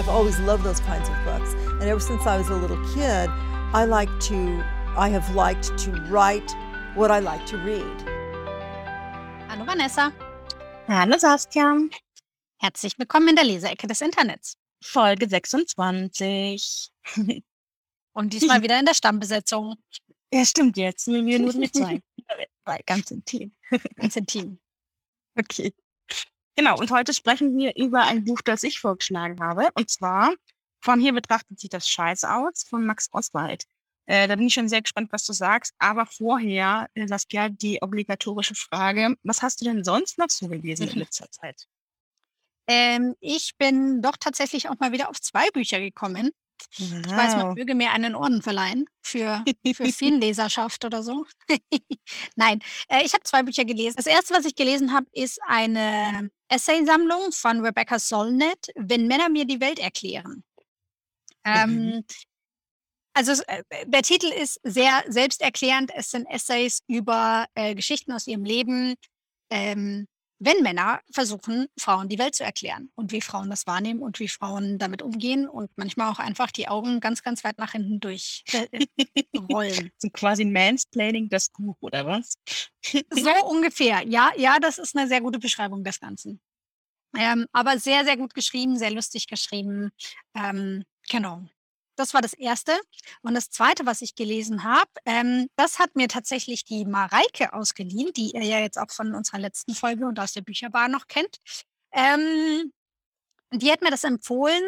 I've always loved those kinds of books. And ever since I was a little kid, I like to, I have liked to write what I like to read. Hallo Vanessa. Hallo Saskia. Herzlich willkommen in der Leseecke des Internets. Folge 26. Und diesmal wieder in der Stammbesetzung. Ja, stimmt jetzt. Wir wir nur mit zwei. Zwei, ganz intim. Ganz intim. Okay. Genau, und heute sprechen wir über ein Buch, das ich vorgeschlagen habe. Und zwar von hier betrachtet sich das Scheiß aus von Max Oswald. Äh, da bin ich schon sehr gespannt, was du sagst. Aber vorher, äh, Saskia, die obligatorische Frage. Was hast du denn sonst noch so gelesen in letzter Zeit? Ähm, ich bin doch tatsächlich auch mal wieder auf zwei Bücher gekommen. Ich weiß, man Wow. möge mir einen Orden verleihen für, für Vielleserschaft oder so. Nein, äh, ich habe zwei Bücher gelesen. Das erste, was ich gelesen habe, ist eine Essaysammlung von Rebecca Solnit, Wenn Männer mir die Welt erklären. Mhm. Ähm, also es, äh, der Titel ist sehr selbsterklärend. Es sind Essays über äh, Geschichten aus ihrem Leben, ähm, wenn Männer versuchen, Frauen die Welt zu erklären und wie Frauen das wahrnehmen und wie Frauen damit umgehen und manchmal auch einfach die Augen ganz, ganz weit nach hinten durch äh, rollen. So quasi Mansplaining das Buch, oder was? So ungefähr. Ja, ja, das ist eine sehr gute Beschreibung des Ganzen. Ähm, aber sehr, sehr gut geschrieben, sehr lustig geschrieben. Ähm, genau. Das war das Erste. Und das Zweite, was ich gelesen habe, ähm, das hat mir tatsächlich die Mareike ausgeliehen, die ihr ja jetzt auch von unserer letzten Folge und aus der Bücherbar noch kennt. Ähm, die hat mir das empfohlen,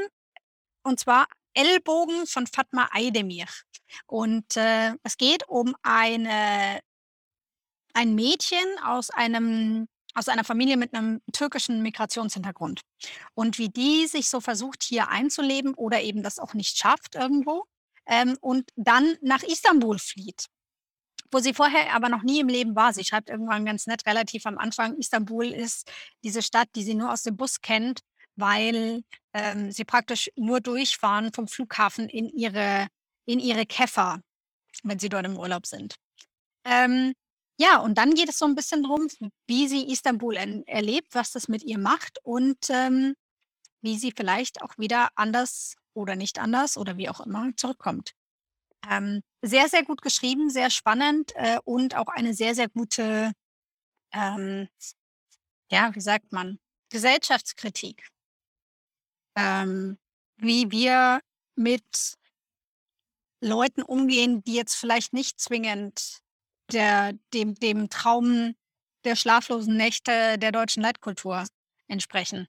und zwar Ellbogen von Fatma Aydemir. Und äh, es geht um eine ein Mädchen aus einem aus einer Familie mit einem türkischen Migrationshintergrund. Und wie die sich so versucht, hier einzuleben oder eben das auch nicht schafft irgendwo ähm, und dann nach Istanbul flieht, wo sie vorher aber noch nie im Leben war. Sie schreibt irgendwann ganz nett relativ am Anfang, Istanbul ist diese Stadt, die sie nur aus dem Bus kennt, weil ähm, sie praktisch nur durchfahren vom Flughafen in ihre, in ihre Käfer, wenn sie dort im Urlaub sind. Ähm, ja, und dann geht es so ein bisschen drum, wie sie Istanbul en erlebt, was das mit ihr macht und, ähm, wie sie vielleicht auch wieder anders oder nicht anders oder wie auch immer zurückkommt. Ähm, sehr, sehr gut geschrieben, sehr spannend, äh, und auch eine sehr, sehr gute, ähm, ja, wie sagt man, Gesellschaftskritik. Ähm, wie wir mit Leuten umgehen, die jetzt vielleicht nicht zwingend der dem dem Traum der schlaflosen Nächte der deutschen Leitkultur entsprechen.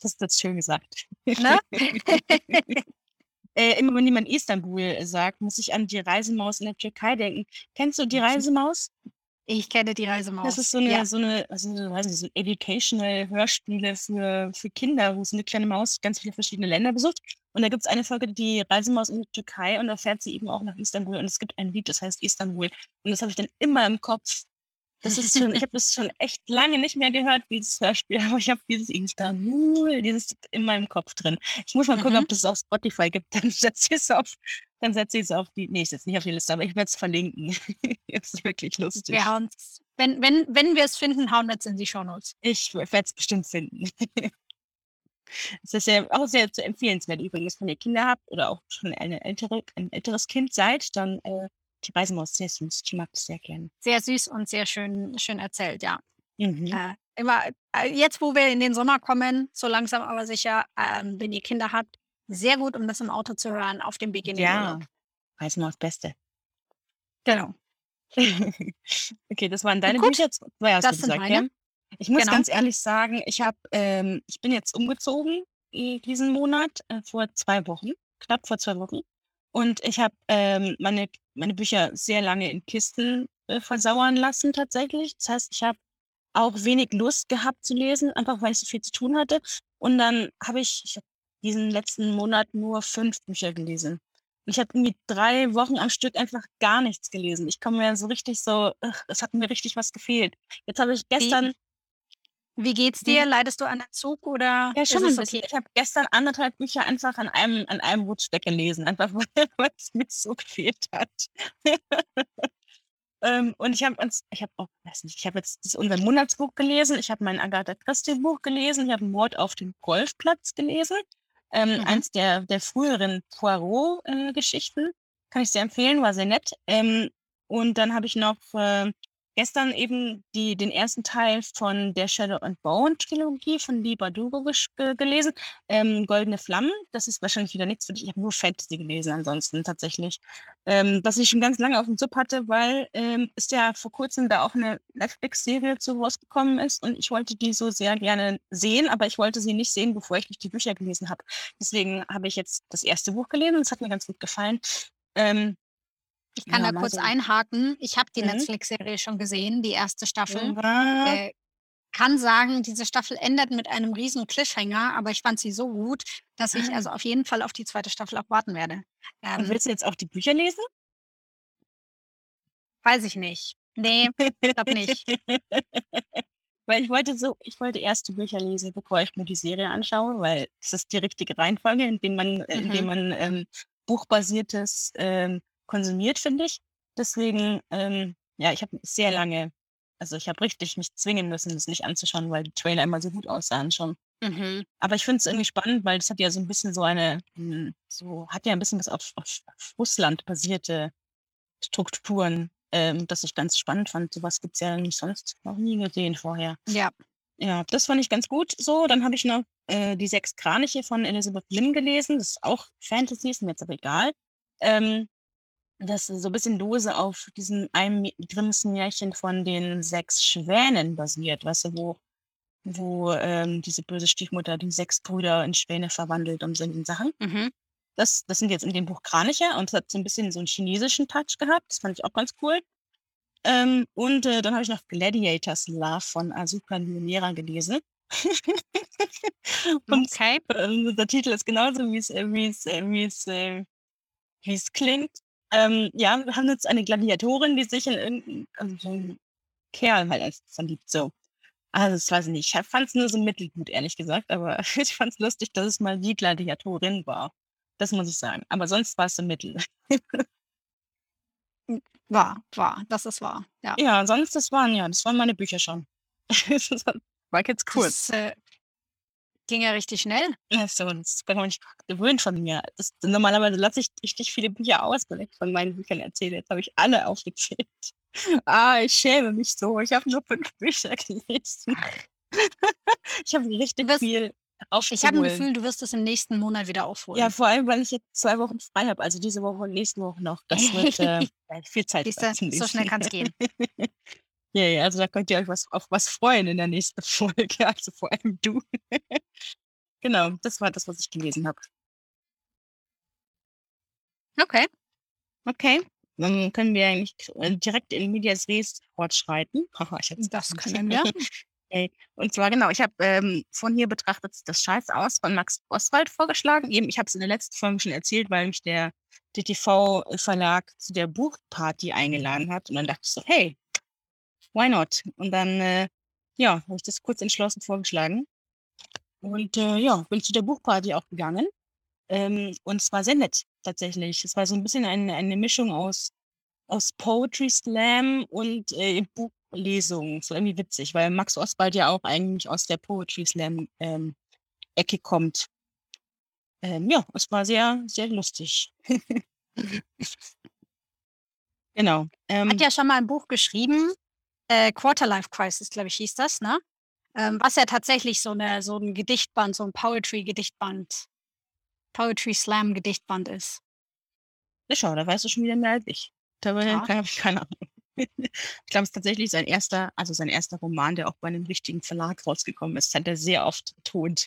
Das ist jetzt schön gesagt. Ne? Äh, immer wenn jemand Istanbul sagt, muss ich an die Reisemaus in der Türkei denken. Kennst du die Reisemaus? Ich kenne die Das Reisemaus. ist so 'ne Ja. so 'ne also, so weiß nicht, so educational Hörspiele für für Kinder, wo so 'ne kleine Maus ganz viele verschiedene Länder besucht. Und da gibt's eine Folge, die Reisemaus in die Türkei und da fährt sie eben auch nach Istanbul und es gibt ein Lied, das heißt Istanbul. Und das habe ich dann immer im Kopf. Das ist schon ich habe das schon echt lange nicht mehr gehört, dieses Hörspiel, aber ich habe dieses Istanbul, dieses in meinem Kopf drin. Ich muss mal gucken, Mhm. ob das auf Spotify gibt, dann setze ich's auf dann setze ich's auf die ne, ich setze es nicht auf die Liste, aber ich werde es verlinken. Es ist wirklich lustig. Wir hauen's wenn wenn wenn wir es finden, hauen wir es in die Shownotes. Ich werde es bestimmt finden. Es ist ja auch sehr zu empfehlenswert übrigens, wenn ihr Kinder habt oder auch schon eine ältere ein älteres Kind seid, dann, äh, die Reisemaus sehr süß. Ich mag das sehr gerne. Sehr süß und sehr schön schön erzählt, ja. Mhm. Äh, immer äh, jetzt, wo wir in den Sommer kommen, so langsam aber sicher, ähm, wenn ihr Kinder habt, sehr gut, um das im Auto zu hören auf dem Weg in den Ja, Urlaub. Reisemaus Beste. Genau. Okay, das waren deine Gut, Bücher. 2 hast du das sind gesagt, meine. ja? Ich muss Genau. ganz ehrlich sagen, ich habe ähm, ich bin jetzt umgezogen, äh, diesen Monat, äh, vor 2 Wochen, knapp vor 2 Wochen. Und ich habe, ähm, meine meine Bücher sehr lange in Kisten, äh, versauern lassen tatsächlich. Das heißt, ich habe auch wenig Lust gehabt zu lesen, einfach weil ich so viel zu tun hatte. Und dann habe ich ich habe diesen letzten Monat nur 5 Bücher gelesen. Und ich habe irgendwie 3 Wochen am Stück einfach gar nichts gelesen. Ich komme mir so richtig so es hat mir richtig was gefehlt. Jetzt habe ich gestern wie geht's dir? Leidest du an Entzug oder Ja, ist schon es ein bisschen. okay? Ich habe gestern 1,5 Bücher einfach an einem an einem Rutsch weggelesen, einfach weil weil's mir so gefehlt hat. Ähm, und ich habe uns ich habe auch weiß nicht, ich habe jetzt das unser Monatsbuch gelesen, ich habe mein Agatha Christie Buch gelesen, ich habe Mord auf dem Golfplatz gelesen Ähm, Mhm. eins der, der früheren Poirot-Geschichten. Kann ich sehr empfehlen, war sehr nett. Ähm, und dann habe ich noch äh, gestern eben die, den ersten Teil von der Shadow and Bone Trilogie von Lee Bardugo ge- gelesen. Ähm, Goldene Flammen, das ist wahrscheinlich wieder nichts für dich. Ich habe nur Fantasy gelesen ansonsten tatsächlich. Ähm, was ich schon ganz lange auf dem Sub hatte, weil ähm, ist ja vor kurzem da auch eine Netflix-Serie zu rausgekommen ist und ich wollte die so sehr gerne sehen, aber ich wollte sie nicht sehen, bevor ich nicht die Bücher gelesen habe. Deswegen habe ich jetzt das erste Buch gelesen und es hat mir ganz gut gefallen. Ähm, Ich kann Ja, da kurz so. einhaken. Ich habe die Mhm. Netflix-Serie schon gesehen, die erste Staffel. war- Äh, kann sagen, diese Staffel endet mit einem riesen Cliffhanger, aber ich fand sie so gut, dass ich Ah. also auf jeden Fall auf die zweite Staffel auch warten werde. Und Ähm, willst du jetzt auch die Bücher lesen? weiß ich nicht. Nee, glaub nicht. Weil ich wollte so, ich wollte erst die Bücher lesen, bevor ich mir die Serie anschaue, weil es ist die richtige Reihenfolge, in dem man, in dem Mhm. man ähm, buchbasiertes ähm, konsumiert, finde ich. Deswegen, ähm, ja, ich habe sehr lange, also ich habe richtig mich zwingen müssen, das nicht anzuschauen, weil die Trailer immer so gut aussahen schon. Mhm. Aber ich finde es irgendwie spannend, weil das hat ja so ein bisschen so eine, hm, so hat ja ein bisschen was auf, auf, auf Russland basierte Strukturen, ähm, das ich ganz spannend fand. Sowas gibt es ja nicht sonst noch nie gesehen vorher. Ja. Ja, das fand ich ganz gut. So, dann habe ich noch äh, die sechs Kraniche von Elizabeth Lim gelesen. Das ist auch Fantasy, ist mir jetzt aber egal. Ähm, das ist so ein bisschen lose auf diesem einem Grimmsen Märchen von den sechs Schwänen basiert, weißt du, wo, wo ähm, diese böse Stiefmutter die sechs Brüder in Schwäne verwandelt und solche Sachen. Mhm. Das, das sind jetzt in dem Buch Kraniche und es hat so ein bisschen so einen chinesischen Touch gehabt. Das fand ich auch ganz cool. Ähm, und äh, dann habe ich noch Gladiators Love von Asuka Lumiera gelesen. und Okay. äh, der Titel ist genauso, wie es, äh, wie es, äh, wie es, äh, wie es klingt. Ähm, ja, wir haben jetzt eine Gladiatorin, die sich in irgendeinen also Kerl halt als verliebt. So. Also, das weiß ich nicht. Ich fand es nur so mittelgut, ehrlich gesagt, aber ich fand es lustig, dass es mal die Gladiatorin war. Das muss ich sagen. Aber sonst war es so mittel. Wahr, wahr. Das ist wahr. Ja. Ja, sonst, das waren ja, das waren meine Bücher schon. War jetzt kurz. Das äh, ging ja richtig schnell. Ja, so, das kann man nicht gewöhnt von mir. Das, normalerweise lasse ich richtig viele Bücher aus, wenn ich von meinen Büchern erzähle. Jetzt habe ich alle aufgezählt. Ah, ich schäme mich so. Ich habe nur fünf Bücher gelesen. ich habe richtig wirst- viel Ich habe ein. Gefühl, du wirst es im nächsten Monat wieder aufholen. Ja, vor allem, weil ich jetzt zwei Wochen frei habe. Also diese Woche und nächste Woche noch. Das wird äh, viel Zeit. Siehst frei du, zum so schnell kann es gehen. Ja, ja, also da könnt ihr euch was, auf was freuen in der nächsten Folge. Also vor allem du. genau, das war das, was ich gelesen habe. Okay. Okay. Dann können wir eigentlich äh, direkt in Medias Res fortschreiten. Ich Das können wir. Okay. Und zwar genau, ich habe ähm, von hier betrachtet das Scheiß aus von Max Oswald vorgeschlagen. Eben, ich habe es in der letzten Folge schon erzählt, weil mich der DTV-Verlag zu der Buchparty eingeladen hat. Und dann dachte ich so, hey, why not? Und dann, äh, ja, habe ich das kurz entschlossen vorgeschlagen. Und äh, ja, bin zu der Buchparty auch gegangen. Ähm, und es war sehr nett, tatsächlich. Es war so ein bisschen eine, eine Mischung aus, aus Poetry Slam und äh, Buchlesung. So irgendwie witzig, weil Max Oswald ja auch eigentlich aus der Poetry Slam ähm, Ecke kommt. Ähm, ja, es war sehr, sehr lustig. genau. Ähm, Hat ja schon mal ein Buch geschrieben, äh, Quarterlife Crisis, glaube ich, hieß das, ne? Ähm, was ja tatsächlich so, eine, so ein Gedichtband, so ein Poetry-Gedichtband, Poetry Slam-Gedichtband ist. Ja, schau, da weißt du schon wieder mehr als ich. Da habe Ja. ich keine Ahnung. Ich glaube, es ist tatsächlich sein erster, also sein erster Roman, der auch bei einem richtigen Verlag rausgekommen ist, hat er sehr oft betont.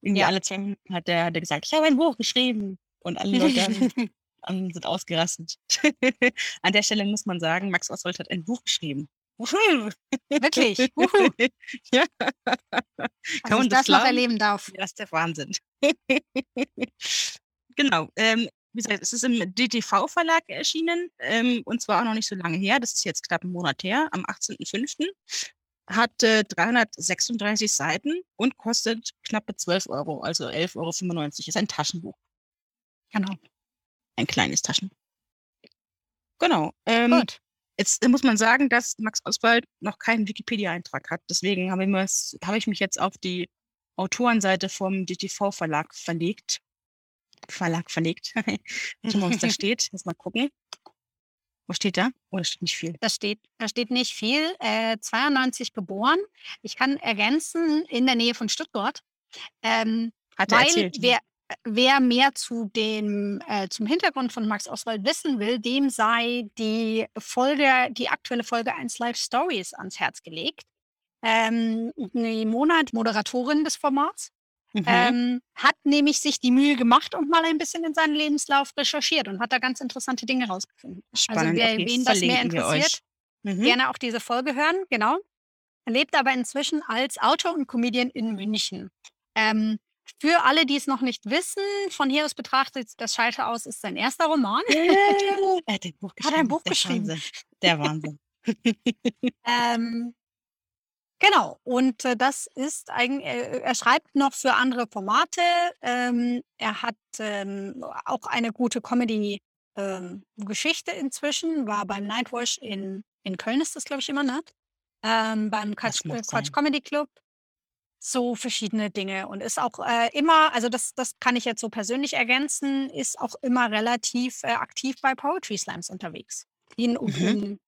Irgendwie Ja. alle zwei Minuten hat er, hat er gesagt, ich habe ein Buch geschrieben. Und alle Leute haben- sind ausgerastet. An der Stelle muss man sagen, Max Oswald hat ein Buch geschrieben. Wuhu. Wirklich. Wuhu. ja, Dass man ich das das noch erleben darf. das ist der Wahnsinn. genau. Ähm, wie gesagt, es ist im DTV-Verlag erschienen ähm, und zwar auch noch nicht so lange her. Das ist jetzt knapp einen Monat her, am 18.05. Hat äh, 336 Seiten und kostet knappe 12 Euro, also 11,95 Euro. Ist ein Taschenbuch, Genau. ein kleines Taschenbuch. Genau. Ähm, Gut. Jetzt muss man sagen, dass Max Oswald noch keinen Wikipedia-Eintrag hat. Deswegen habe ich, habe ich mich jetzt auf die Autorenseite vom DTV-Verlag verlegt. Verlag verlegt. Schon mal, was da steht. Lass mal gucken. Wo steht da? Oh, da steht nicht viel. Da steht, da steht nicht viel. Äh, 92 geboren. Ich kann ergänzen, in der Nähe von Stuttgart. Ähm, Hat er weil erzählt. wer, wer mehr zu dem, äh, zum Hintergrund von Max Oswald wissen will, dem sei die Folge, die aktuelle Folge 1 Live Stories ans Herz gelegt. Ähm, eine Monat Moderatorin des Formats Mhm. ähm, hat nämlich sich die Mühe gemacht und mal ein bisschen in seinen Lebenslauf recherchiert und hat da ganz interessante Dinge rausgefunden. Spannend. wer- okay, wen das mehr interessiert. Mhm. Gerne auch diese Folge hören, genau. Er lebt aber inzwischen als Autor und Comedian in München. Ähm, für alle, die es noch nicht wissen, von hier aus betrachtet, das Scheiter aus ist sein erster Roman. er hat ein Buch Hat er ein geschrieben. Buch Der geschrieben? Wahnsinn. Der Wahnsinn. Ähm, genau, und äh, das ist eigentlich, er, er schreibt noch für andere Formate. Ähm, er hat ähm, auch eine gute Comedy-Geschichte inzwischen, war beim Nightwash in, in Köln, ist das, glaube ich, immer, ne? Ähm, beim Quatsch, äh, Quatsch. Comedy Club. So verschiedene Dinge und ist auch äh, immer, also das, das kann ich jetzt so persönlich ergänzen, ist auch immer relativ äh, aktiv bei Poetry Slams unterwegs. In, Mhm.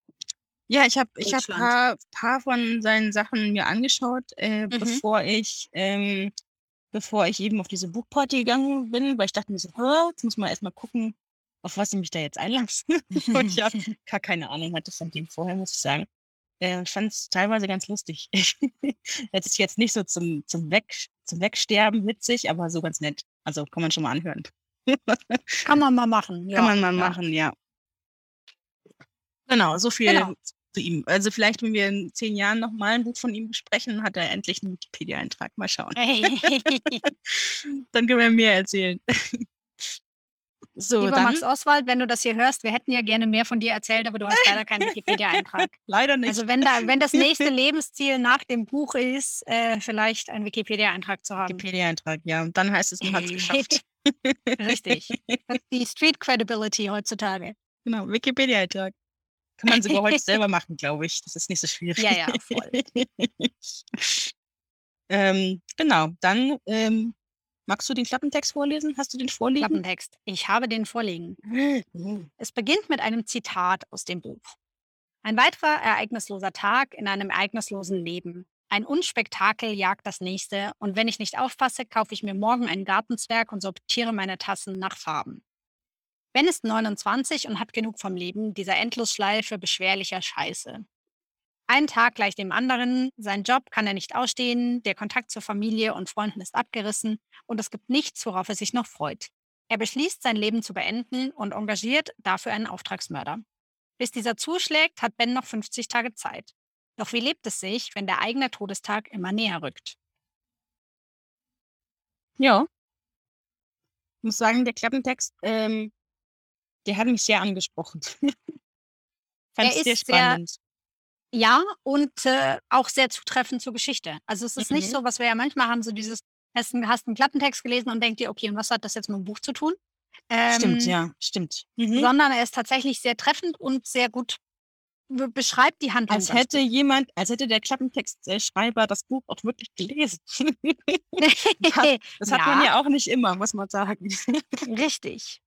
Ja, ich habe ich hab paar, paar von seinen Sachen mir angeschaut, äh, Mhm. bevor ich ähm, bevor ich eben auf diese Buchparty gegangen bin, weil ich dachte mir so, "Hä, jetzt muss man erstmal gucken, auf was ich mich da jetzt einlasse. Und ich hab gar keine Ahnung hatte von dem vorher, muss ich sagen. Äh, ich fand es teilweise ganz lustig. Es ist jetzt nicht so zum, zum, Weg, zum Wegsterben witzig, aber so ganz nett. Also kann man schon mal anhören. Kann man mal machen. Ja, Kann man mal ja. machen, ja. Genau, so viel Genau. zu ihm. Also vielleicht, wenn wir in zehn Jahren nochmal ein Buch von ihm besprechen, hat er endlich einen Wikipedia-Eintrag. Mal schauen. Dann können wir mehr erzählen. So, Lieber dann Max Oswald, wenn du das hier hörst, wir hätten ja gerne mehr von dir erzählt, aber du hast leider keinen Wikipedia-Eintrag. leider nicht. Also wenn, da, wenn das nächste Lebensziel nach dem Buch ist, äh, vielleicht einen Wikipedia-Eintrag zu haben. Wikipedia-Eintrag, ja. Und dann heißt es, man hat es geschafft. Richtig. Das ist die Street Credibility heutzutage. genau, Wikipedia-Eintrag. Kann man sogar heute selber machen, glaube ich. Das ist nicht so schwierig. Ja, ja, voll. ähm, genau, dann ähm, magst du den Klappentext vorlesen? Hast du den vorliegen? Klappentext. Ich habe den vorliegen. Mhm. Es beginnt mit einem Zitat aus dem Buch. Ein weiterer ereignisloser Tag in einem ereignislosen Leben. Ein Unspektakel jagt das nächste und wenn ich nicht aufpasse, kaufe ich mir morgen ein Gartenzwerg und sortiere meine Tassen nach Farben. Ben ist 29 und hat genug vom Leben, dieser Endlosschleife beschwerlicher Scheiße. Ein Tag gleich dem anderen, sein Job kann er nicht ausstehen, der Kontakt zur Familie und Freunden ist abgerissen und es gibt nichts, worauf er sich noch freut. Er beschließt, sein Leben zu beenden und engagiert dafür einen Auftragsmörder. Bis dieser zuschlägt, hat Ben noch 50 Tage Zeit. Doch wie lebt es sich, wenn der eigene Todestag immer näher rückt? Ja. Ich muss sagen, der Klappentext, ähm, der hat mich sehr angesprochen. Fand Er ich sehr ist sehr- spannend. Ja, und äh, auch sehr zutreffend zur Geschichte. Also es ist nicht Mhm. so, was wir ja manchmal haben, so dieses, hast, einen- hast einen Klappentext gelesen und denkst dir, okay, und was hat das jetzt mit dem Buch zu tun? stimmt, Ähm, ja, stimmt. Mhm. Sondern er ist tatsächlich sehr treffend und sehr gut be- beschreibt die Handlung. Als hätte jemand, als hätte der Klappentextschreiber das Buch auch wirklich gelesen. gut. Das hat man ja auch nicht immer, muss man sagen. Richtig.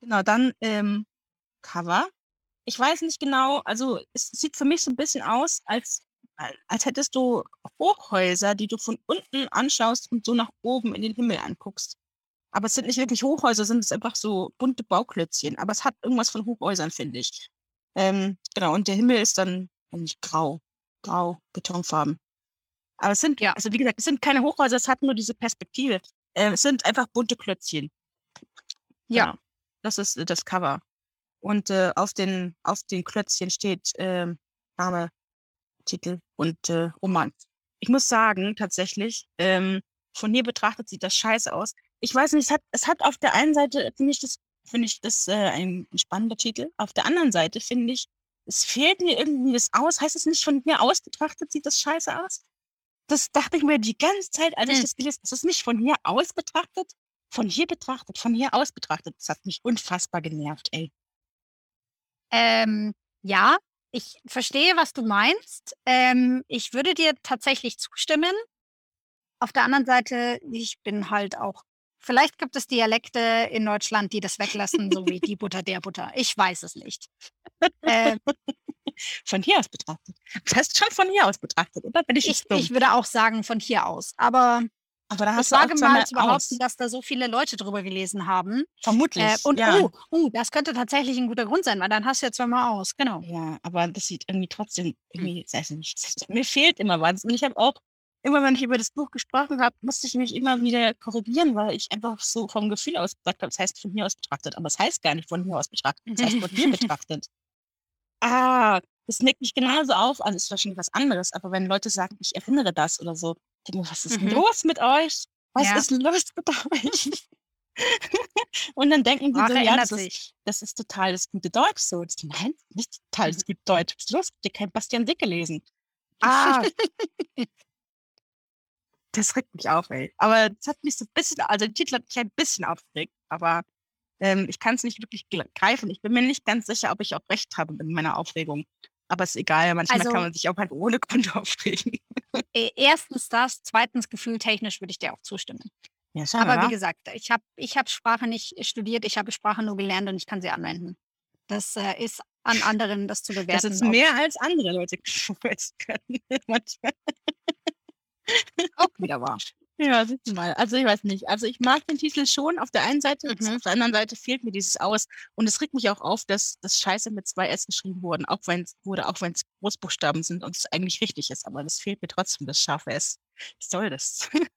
Genau, dann ähm, Cover. Ich weiß nicht genau, also es sieht für mich so ein bisschen aus, als, als hättest du Hochhäuser, die du von unten anschaust und so nach oben in den Himmel anguckst. Aber es sind nicht wirklich Hochhäuser, sind es einfach so bunte Bauklötzchen. Aber es hat irgendwas von Hochhäusern, finde ich. Ähm, genau, und der Himmel ist dann eigentlich grau. Grau, Betonfarben. Aber es sind, Ja. also wie gesagt, es sind keine Hochhäuser, es hat nur diese Perspektive. Äh, es sind einfach bunte Klötzchen. Ja. Genau. Das ist äh, das Cover. Und äh, auf, den, auf den Klötzchen steht ähm, Name, Titel und äh, Roman. Ich muss sagen, tatsächlich, ähm, von hier betrachtet sieht das scheiße aus. Ich weiß nicht, es hat, es hat auf der einen Seite, finde ich das, finde ich das äh, ein spannender Titel. Auf der anderen Seite finde ich, es fehlt mir irgendwie das aus. Heißt es nicht, von hier aus betrachtet sieht das scheiße aus? Das dachte ich mir die ganze Zeit, als ich Hm. das gelesen habe. Ist das nicht von hier aus betrachtet? Von hier betrachtet, von hier aus betrachtet. Das hat mich unfassbar genervt, ey. Ähm, ja, ich verstehe, was du meinst. Ähm, ich würde dir tatsächlich zustimmen. auf der anderen Seite, ich bin halt auch vielleicht gibt es Dialekte in Deutschland, die das weglassen, so wie die Butter der Butter. Ich weiß es nicht. Ähm, von hier aus betrachtet. Das heißt schon von hier aus betrachtet, oder? Bin ich, ich, ich würde auch sagen von hier aus. Aber aber da hast ich wage mal zu behaupten, dass da so viele Leute drüber gelesen haben. Vermutlich. Äh, und ja. oh, oh, das könnte tatsächlich ein guter Grund sein, weil dann hast du ja zweimal aus. Genau. Ja, aber das sieht irgendwie trotzdem irgendwie, weiß nicht, mir fehlt immer was. Und ich habe auch, immer wenn ich über das Buch gesprochen habe, musste ich mich immer wieder korrigieren, weil ich einfach so vom Gefühl aus gesagt habe, das heißt von hier aus betrachtet. Aber es das heißt gar nicht von hier aus betrachtet, das heißt von hier betrachtet. Ah, das neckt mich genauso auf. Also ist wahrscheinlich was anderes, aber wenn Leute sagen, ich erinnere das oder so, denke was ist mhm. los mit euch? Was ja. ist los mit euch? und dann denken die Ach, so, ja, das ist, das ist, total das gute Deutsch so. Das, nein, nicht total das gute Deutsch. Was ist los? Habt ihr kein Bastian Dick gelesen? Ah. das regt mich auf, ey. Aber das hat mich so ein bisschen, also der Titel hat mich ein bisschen aufgeregt, aber ähm, ich kann es nicht wirklich greifen. Ich bin mir nicht ganz sicher, ob ich auch recht habe mit meiner Aufregung. Aber ist egal, manchmal also, kann man sich auch halt ohne Grund aufregen. E, erstens das, zweitens gefühltechnisch würde ich dir auch zustimmen. Ja, Aber wie gesagt, ich habe ich hab Sprache nicht studiert, ich habe Sprache nur gelernt und ich kann sie anwenden. Das äh, ist an anderen, das zu bewerten. Das ist mehr als andere Leute können. manchmal. Auch wieder wahr. Ja, siehst du mal. Also ich weiß nicht. Also ich mag den Titel schon auf der einen Seite, mhm. auf der anderen Seite fehlt mir dieses Aus. Und es regt mich auch auf, dass das Scheiße mit zwei S geschrieben wurden, auch wenn wurde, auch wenn es Großbuchstaben sind und es eigentlich richtig ist. Aber das fehlt mir trotzdem, das scharfe S. Was soll das?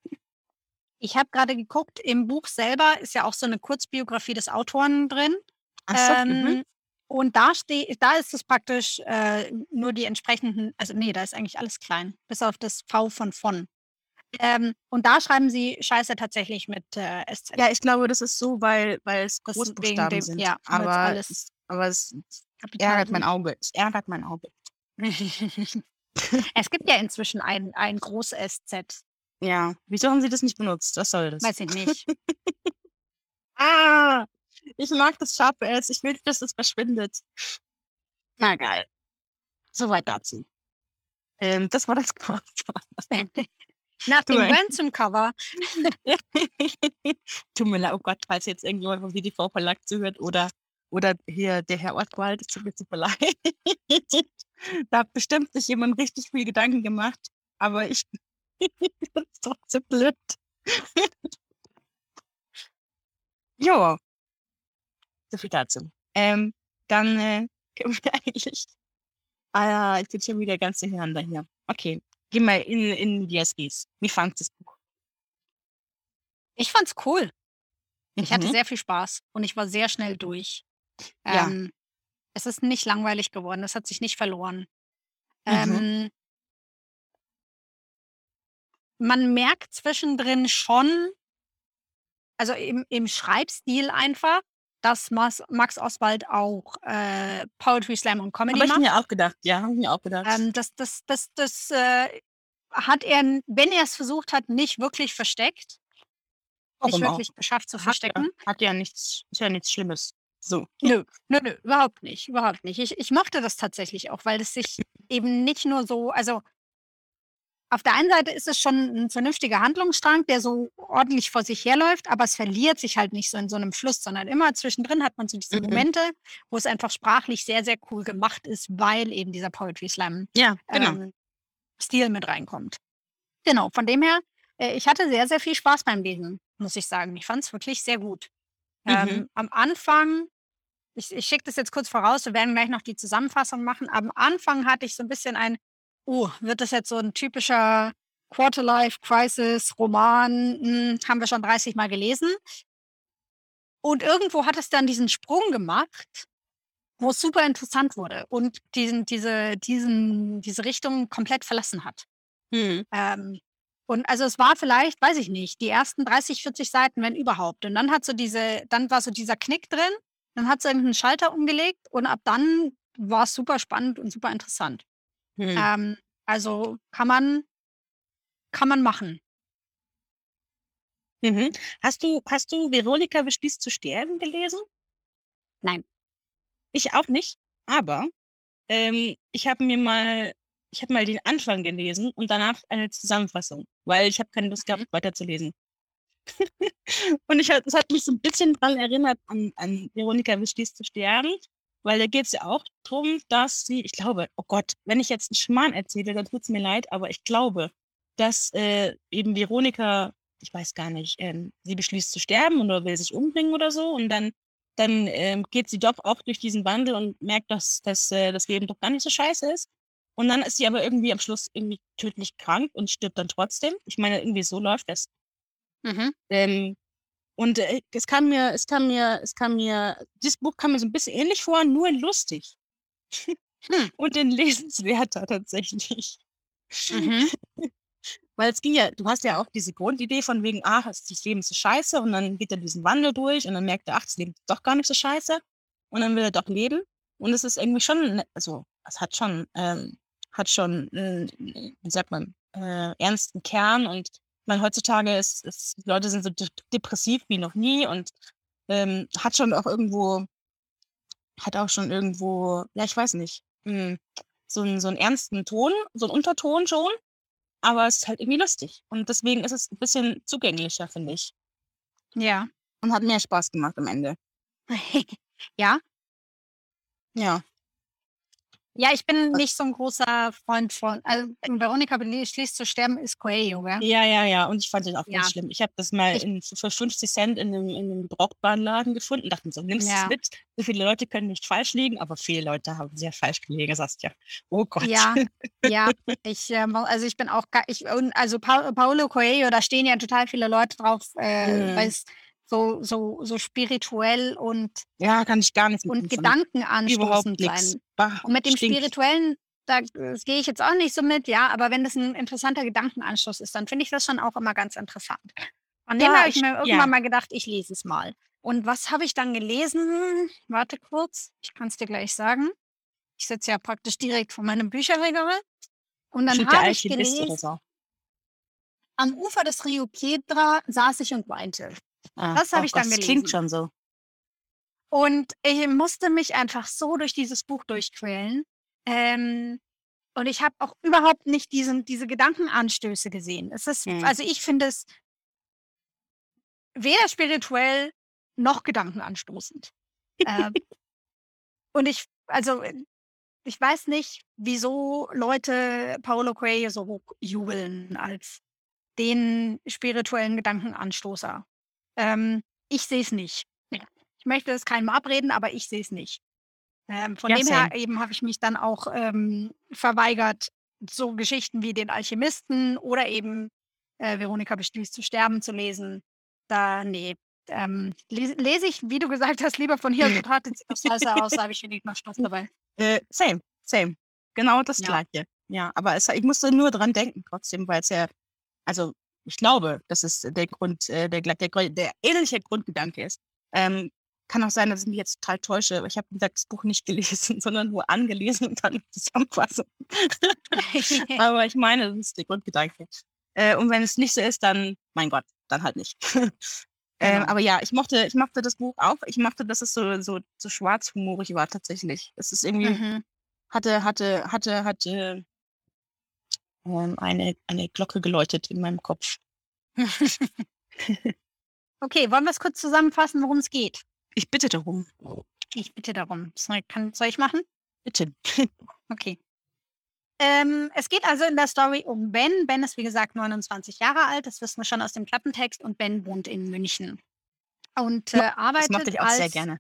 ich habe gerade geguckt, im Buch selber ist ja auch so eine Kurzbiografie des Autoren drin. Ach so, ähm, mhm. Und da steht, da ist es praktisch äh, nur die entsprechenden, also nee, da ist eigentlich alles klein, bis auf das V von von. Ähm, und da schreiben sie Scheiße tatsächlich mit äh, SZ. Ja, ich glaube, das ist so, weil, weil es Großbuchstaben dem, sind. Ja, aber, alles aber es ärgert mein Auge. Es ärgert mein Auge. es gibt ja inzwischen ein, ein Groß-SZ. Ja, wieso haben sie das nicht benutzt? Was soll das? Weiß ich nicht. ah, ich mag das scharfe S. Ich will, dass es verschwindet. Na geil. Soweit dazu. Ähm, das war das Quatsch. Nach dem Ransom-Cover. Tut mir leid, oh Gott, falls jetzt irgendjemand vom WDV Verlag zuhört oder, oder hier der Herr Ortwald, tut mir super leid. da hat bestimmt sich jemand richtig viel Gedanken gemacht, aber ich bin trotzdem blöd. jo. So viel dazu. Ähm, dann äh, können wir eigentlich. Ah, ich bin schon wieder ganz durcheinander hier. Okay. Geh mal in, in die SGs. Wie fandest du das Buch? Ich fand's cool. Ich hatte mhm. sehr viel Spaß und ich war sehr schnell durch. Ja. Ähm, es ist nicht langweilig geworden, es hat sich nicht verloren. Mhm. Ähm, man merkt zwischendrin schon, also im, im Schreibstil einfach, dass Max, Max Oswald auch äh, Poetry Slam und Comedy Habe ich macht. mir auch gedacht, ja, habe ich mir auch gedacht. Ähm, das das, das, das äh, hat er, wenn er es versucht hat, nicht wirklich versteckt. Nicht wirklich auch? geschafft zu Hat verstecken. ja, hat ja nichts, ist ja nichts Schlimmes. So. Nö, nö, nö, überhaupt nicht, überhaupt nicht. Ich, ich mochte das tatsächlich auch, weil es sich eben nicht nur so, also auf der einen Seite ist es schon ein vernünftiger Handlungsstrang, der so ordentlich vor sich herläuft, aber es verliert sich halt nicht so in so einem Fluss, sondern immer zwischendrin hat man so diese Mhm. Momente, wo es einfach sprachlich sehr, sehr cool gemacht ist, weil eben dieser Poetry Slam Ja, genau. ähm, Stil mit reinkommt. Genau, von dem her, äh, ich hatte sehr, sehr viel Spaß beim Lesen, muss ich sagen. Ich fand es wirklich sehr gut. Ähm, mhm. am Anfang, ich, ich schicke das jetzt kurz voraus, wir werden gleich noch die Zusammenfassung machen. Am Anfang hatte ich so ein bisschen ein oh, wird das jetzt so ein typischer Quarterlife-Crisis-Roman? Hm, haben wir schon 30 Mal gelesen. Und irgendwo hat es dann diesen Sprung gemacht, wo es super interessant wurde und diesen, diese, diesen, diese Richtung komplett verlassen hat. Mhm. Ähm, und also es war vielleicht, weiß ich nicht, die ersten 30, 40 Seiten, wenn überhaupt. Und dann hat so diese, dann war so dieser Knick drin, dann hat es irgendeinen Schalter umgelegt und ab dann war es super spannend und super interessant. Mhm. Ähm, also kann man kann man machen. Mhm. Hast du hast du Veronika beschließt zu sterben gelesen? Nein. Ich auch nicht, aber, ähm, ich habe mir mal ich habe mal den Anfang gelesen und danach eine Zusammenfassung, weil ich habe keine Lust gehabt, Mhm. weiterzulesen. und ich, hat- das hat mich so ein bisschen daran erinnert an, an Veronika beschließt zu sterben, weil da geht es ja auch darum, dass sie, ich glaube, oh Gott, wenn ich jetzt einen Schmarrn erzähle, dann tut es mir leid, aber ich glaube, dass äh, eben Veronika, ich weiß gar nicht, ähm, sie beschließt zu sterben oder will sich umbringen oder so und dann dann ähm, geht sie doch auch durch diesen Wandel und merkt, dass, dass äh, das Leben doch gar nicht so scheiße ist. Und dann ist sie aber irgendwie am Schluss irgendwie tödlich krank und stirbt dann trotzdem. Ich meine, irgendwie so läuft das. Mhm. Ähm, und äh, es kam mir, es kam mir, es kam mir, dieses Buch kam mir so ein bisschen ähnlich vor, nur in lustig. Hm. und in lesenswerter tatsächlich. Mhm. Weil es ging ja, du hast ja auch diese Grundidee von wegen, ach, das Leben ist so scheiße und dann geht er diesen Wandel durch und dann merkt er, ach, das Leben ist doch gar nicht so scheiße und dann will er doch leben. Und es ist irgendwie schon, ne- also es hat schon, ähm, hat schon, äh, wie sagt man, äh, ernsten Kern und meine, heutzutage ist, ist die Leute sind so de depressiv wie noch nie und ähm, hat schon auch irgendwo, hat auch schon irgendwo, ja, ich weiß nicht, mh, so einen, so einen ernsten Ton, so einen Unterton schon, aber es ist halt irgendwie lustig. Und deswegen ist es ein bisschen zugänglicher, finde ich. Ja. Und hat mehr Spaß gemacht am Ende. ja. Ja. Ja, ich bin nicht so ein großer Freund von, also Veronika beschließt zu sterben ist Coelho, gell? Ja, ja, ja. Und ich fand den auch Ja. ganz schlimm. Ich habe das mal in, für 50 Cent in einem, in einem Gebrauchtwarenladen gefunden und dachte mir so, nimmst Ja. es mit. So viele Leute können nicht falsch liegen, aber viele Leute haben sehr falsch gelegen, Saskia. Oh Gott. Ja, ja, ich, ähm, also ich bin auch, ich, also Pa- Paulo Coelho, da stehen ja total viele Leute drauf, äh, Mhm. weil es so, so, so spirituell und, Ja, kann ich gar nichts mit und Überhaupt nichts. sein. Und mit dem Stinkt. Spirituellen, da gehe ich jetzt auch nicht so mit, ja, aber wenn das ein interessanter Gedankenanstoß ist, dann finde ich das schon auch immer ganz interessant. Von dem Ja, habe ich mir irgendwann ja. mal gedacht, ich lese es mal. Und was habe ich dann gelesen? Warte kurz, ich kann es dir gleich sagen. Ich sitze ja praktisch direkt vor meinem Bücherregal. Und dann habe ich gelesen, so. am Ufer des Rio Piedra saß ich und weinte. Ah, Das habe oh ich dann Gott, das gelesen. klingt schon so. Und ich musste mich einfach so durch dieses Buch durchquälen. Ähm, und ich habe auch überhaupt nicht diesen, diese Gedankenanstöße gesehen. Es ist, Hm. also ich finde es weder spirituell noch gedankenanstoßend. ähm, und ich, also äh, ich weiß nicht, wieso Leute Paulo Coelho so hochjubeln als den spirituellen Gedankenanstoßer. Ähm, ich sehe es nicht. Ich möchte es keinem abreden, aber ich sehe es nicht. Ähm, von Ja, dem her same. eben habe ich mich dann auch ähm, verweigert, so Geschichten wie den Alchemisten oder eben äh, Veronika beschließt zu sterben zu lesen. Da, nee. Ähm, les, lese ich, wie du gesagt hast, lieber von hier betrachtet, sieht das scheiße aus, da habe ich wenig noch Spaß dabei. Äh, same, same. Genau das Ja. Gleiche. Ja, aber es, ich musste nur dran denken trotzdem, weil es ja, also ich glaube, dass es der Grund, äh, der, der, der ähnliche Grundgedanke ist. Ähm, kann auch sein, dass ich mich jetzt total täusche, aber ich habe das Buch nicht gelesen, sondern nur angelesen und dann eine Zusammenfassung. aber ich meine, das ist der Grundgedanke. Äh, und wenn es nicht so ist, dann, mein Gott, dann halt nicht. Ähm, Genau. aber ja, ich mochte, ich mochte das Buch auch. Ich mochte, dass es so, so, so schwarzhumorig war tatsächlich. Es ist irgendwie, mhm. hatte, hatte, hatte, hatte ähm, eine, eine Glocke geläutet in meinem Kopf. okay, wollen wir es kurz zusammenfassen, worum es geht? Ich bitte darum. Ich bitte darum. Soll, kann, soll ich machen? Bitte. Okay. Ähm, es geht also in der Story um Ben. Ben ist wie gesagt 29 Jahre alt, das wissen wir schon aus dem Klappentext, und Ben wohnt in München. Und äh, Das arbeitet mochte ich auch als. sehr gerne.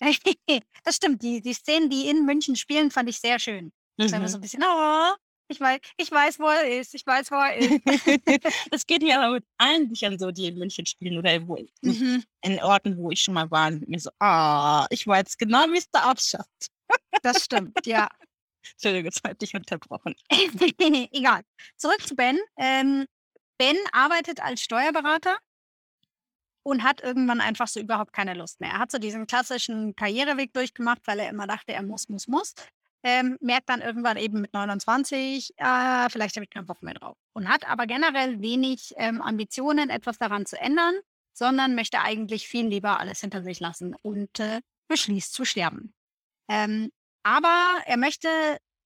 das stimmt, die, die Szenen, die in München spielen, fand ich sehr schön. Das war immer so Mhm. ein bisschen, oh, ich weiß, ich weiß, wo er ist, ich weiß, wo er ist. das geht mir aber mit allen Büchern so, die in München spielen oder wo, mhm, in Orten, wo ich schon mal war. Und mir so, ah, ich weiß genau, wie es da ausschaut. das stimmt, ja. Entschuldigung, jetzt habe ich dich unterbrochen. Egal. Zurück zu Ben. Ähm, ben arbeitet als Steuerberater und hat irgendwann einfach so überhaupt keine Lust mehr. Er hat so diesen klassischen Karriereweg durchgemacht, weil er immer dachte, er muss, muss, muss. Ähm, merkt dann irgendwann eben mit 29, ah, vielleicht habe ich keinen Bock mehr drauf. Und hat aber generell wenig ähm, Ambitionen, etwas daran zu ändern, sondern möchte eigentlich viel lieber alles hinter sich lassen und äh, beschließt zu sterben. Ähm, aber er möchte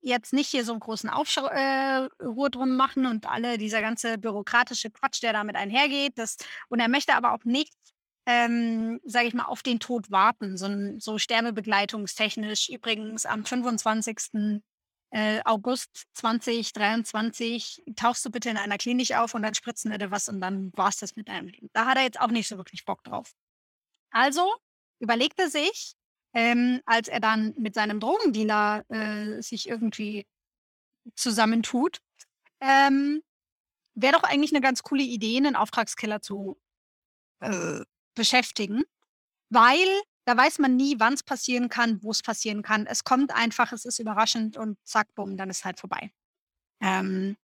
jetzt nicht hier so einen großen Aufruhr äh, drum machen und alle dieser ganze bürokratische Quatsch, der damit einhergeht. Das, und er möchte aber auch nicht, ähm, sage ich mal, auf den Tod warten, so, so sterbebegleitungstechnisch. Übrigens am 25. Äh, August 2023 tauchst du bitte in einer Klinik auf und dann spritzen wir dir was und dann war es das mit deinem Leben. Da hat er jetzt auch nicht so wirklich Bock drauf. Also überlegte sich, ähm, als er dann mit seinem Drogendealer äh, sich irgendwie zusammentut, ähm, wäre doch eigentlich eine ganz coole Idee, einen Auftragskiller zu äh, beschäftigen, weil da weiß man nie, wann es passieren kann, wo es passieren kann. Es kommt einfach, es ist überraschend und zack, bumm, dann ist halt vorbei. Ähm,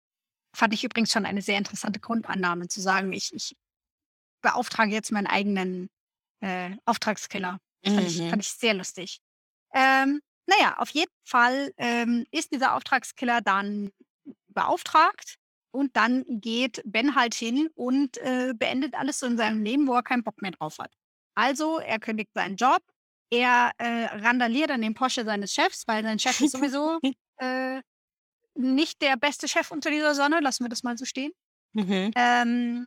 fand ich übrigens schon eine sehr interessante Grundannahme, zu sagen, ich, ich beauftrage jetzt meinen eigenen äh, Auftragskiller. Fand, ich, fand Mhm. ich sehr lustig. Ähm, naja, auf jeden Fall ähm, ist dieser Auftragskiller dann beauftragt und dann geht Ben halt hin und äh, beendet alles so in seinem Leben, wo er keinen Bock mehr drauf hat. Also, er kündigt seinen Job, er äh, randaliert an den Porsche seines Chefs, weil sein Chef ist sowieso äh, nicht der beste Chef unter dieser Sonne, lassen wir das mal so stehen. Mhm. Ähm,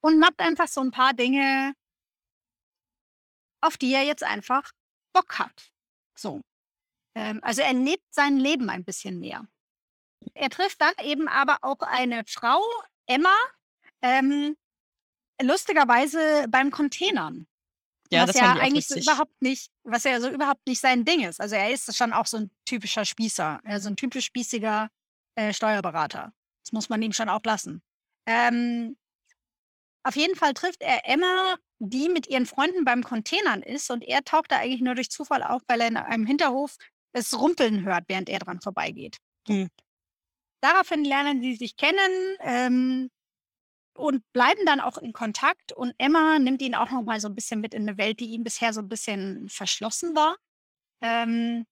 und macht einfach so ein paar Dinge, auf die er jetzt einfach Bock hat. So. Ähm, also er lebt sein Leben ein bisschen mehr. Er trifft dann eben aber auch eine Frau, Emma, ähm, lustigerweise beim Containern. Ja, was das ja eigentlich so überhaupt nicht, was ja so überhaupt nicht sein Ding ist. Also er ist schon auch so ein typischer Spießer, so ein typisch spießiger äh, Steuerberater. Das muss man ihm schon auch lassen. Ähm, auf jeden Fall trifft er Emma, die mit ihren Freunden beim Containern ist und er taucht da eigentlich nur durch Zufall auf, weil er in einem Hinterhof es Rumpeln hört, während er dran vorbeigeht. Hm. Daraufhin lernen sie sich kennen ähm, und bleiben dann auch in Kontakt und Emma nimmt ihn auch noch mal so ein bisschen mit in eine Welt, die ihm bisher so ein bisschen verschlossen war. Ähm,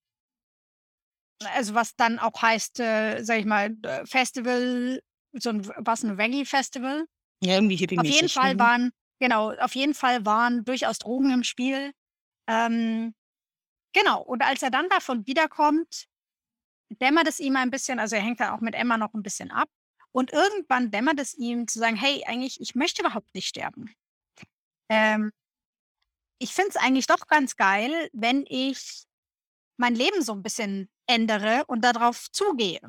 also was dann auch heißt, äh, sag ich mal, Festival, so ein, was ein Reggae-Festival. Ja, irgendwie Auf jeden. Fall Mhm. waren, genau, auf jeden Fall waren durchaus Drogen im Spiel. Ähm, genau, und als er dann davon wiederkommt, dämmert es ihm ein bisschen, also er hängt da auch mit Emma noch ein bisschen ab. Und irgendwann dämmert es ihm zu sagen, hey, eigentlich, ich möchte überhaupt nicht sterben. Ähm, ich finde es eigentlich doch ganz geil, wenn ich mein Leben so ein bisschen ändere und darauf zugehe.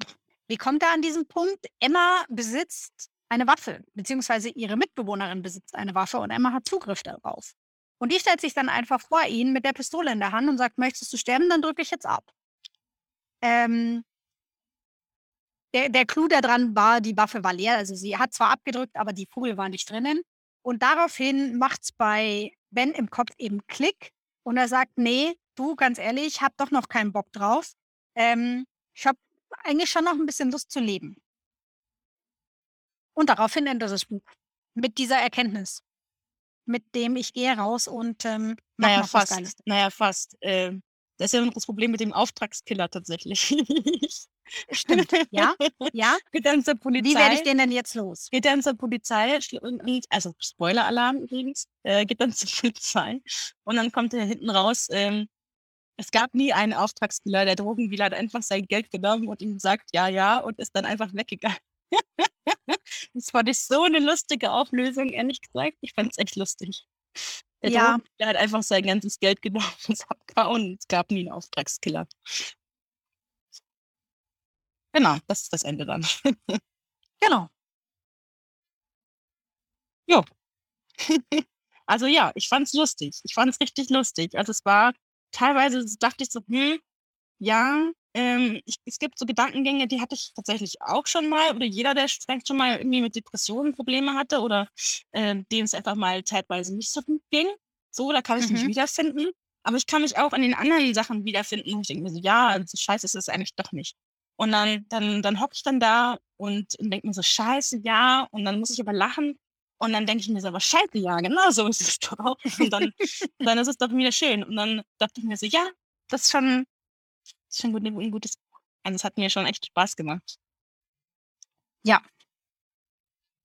Wie kommt er an diesen Punkt? Emma besitzt eine Waffe, beziehungsweise ihre Mitbewohnerin besitzt eine Waffe und Emma hat Zugriff darauf. Und die stellt sich dann einfach vor ihn mit der Pistole in der Hand und sagt, möchtest du sterben, dann drücke ich jetzt ab. Ähm, der, der Clou daran war, die Waffe war leer. Also sie hat zwar abgedrückt, aber die Kugel war nicht drinnen. Und daraufhin macht es bei Ben im Kopf eben Klick und er sagt, nee, du, ganz ehrlich, ich habe doch noch keinen Bock drauf. Ähm, ich habe eigentlich schon noch ein bisschen Lust zu leben. Und daraufhin endet das Buch. Mit dieser Erkenntnis. Mit dem ich gehe raus und ähm, Naja, noch was fast. Naja, fast. Ähm, das ist ja das Problem mit dem Auftragskiller tatsächlich. Stimmt. Ja, ja. Geht dann zur Polizei. Wie werde ich den denn jetzt los? geht dann zur Polizei, also Spoiler-Alarm übrigens, äh, geht dann zur Polizei und dann kommt er hinten raus, ähm, es gab nie einen Auftragskiller, der Drogendealer hat einfach sein Geld genommen und ihm gesagt, ja, ja, und ist dann einfach weggegangen. das fand ich so eine lustige Auflösung, ehrlich gesagt. Ich fand es echt lustig. Der Ja. Drogendealer hat einfach sein ganzes Geld genommen und abgehauen es gab nie einen Auftragskiller. Genau, das ist das Ende dann. Genau. Also ja, ich fand's lustig. Ich fand's richtig lustig. Also es war teilweise dachte ich so, hm, ja, ähm, ich, es gibt so Gedankengänge, die hatte ich tatsächlich auch schon mal oder jeder, der vielleicht schon mal irgendwie mit Depressionen Probleme hatte oder ähm, dem es einfach mal zeitweise nicht so gut ging. So, da kann ich mich Mhm. wiederfinden. Aber ich kann mich auch an den anderen Sachen wiederfinden. Und ich denke mir so, ja, so scheiße ist es eigentlich doch nicht. Und dann, dann, dann hocke ich dann da und denke mir so, scheiße, ja. Und dann muss ich aber lachen. Und dann denke ich mir so, aber scheiße, ja, genau so ist es doch. Und dann, dann ist es doch wieder schön. Und dann dachte ich mir so, ja, das ist schon, ist schon gut, ein gutes Buch. Also es hat mir schon echt Spaß gemacht.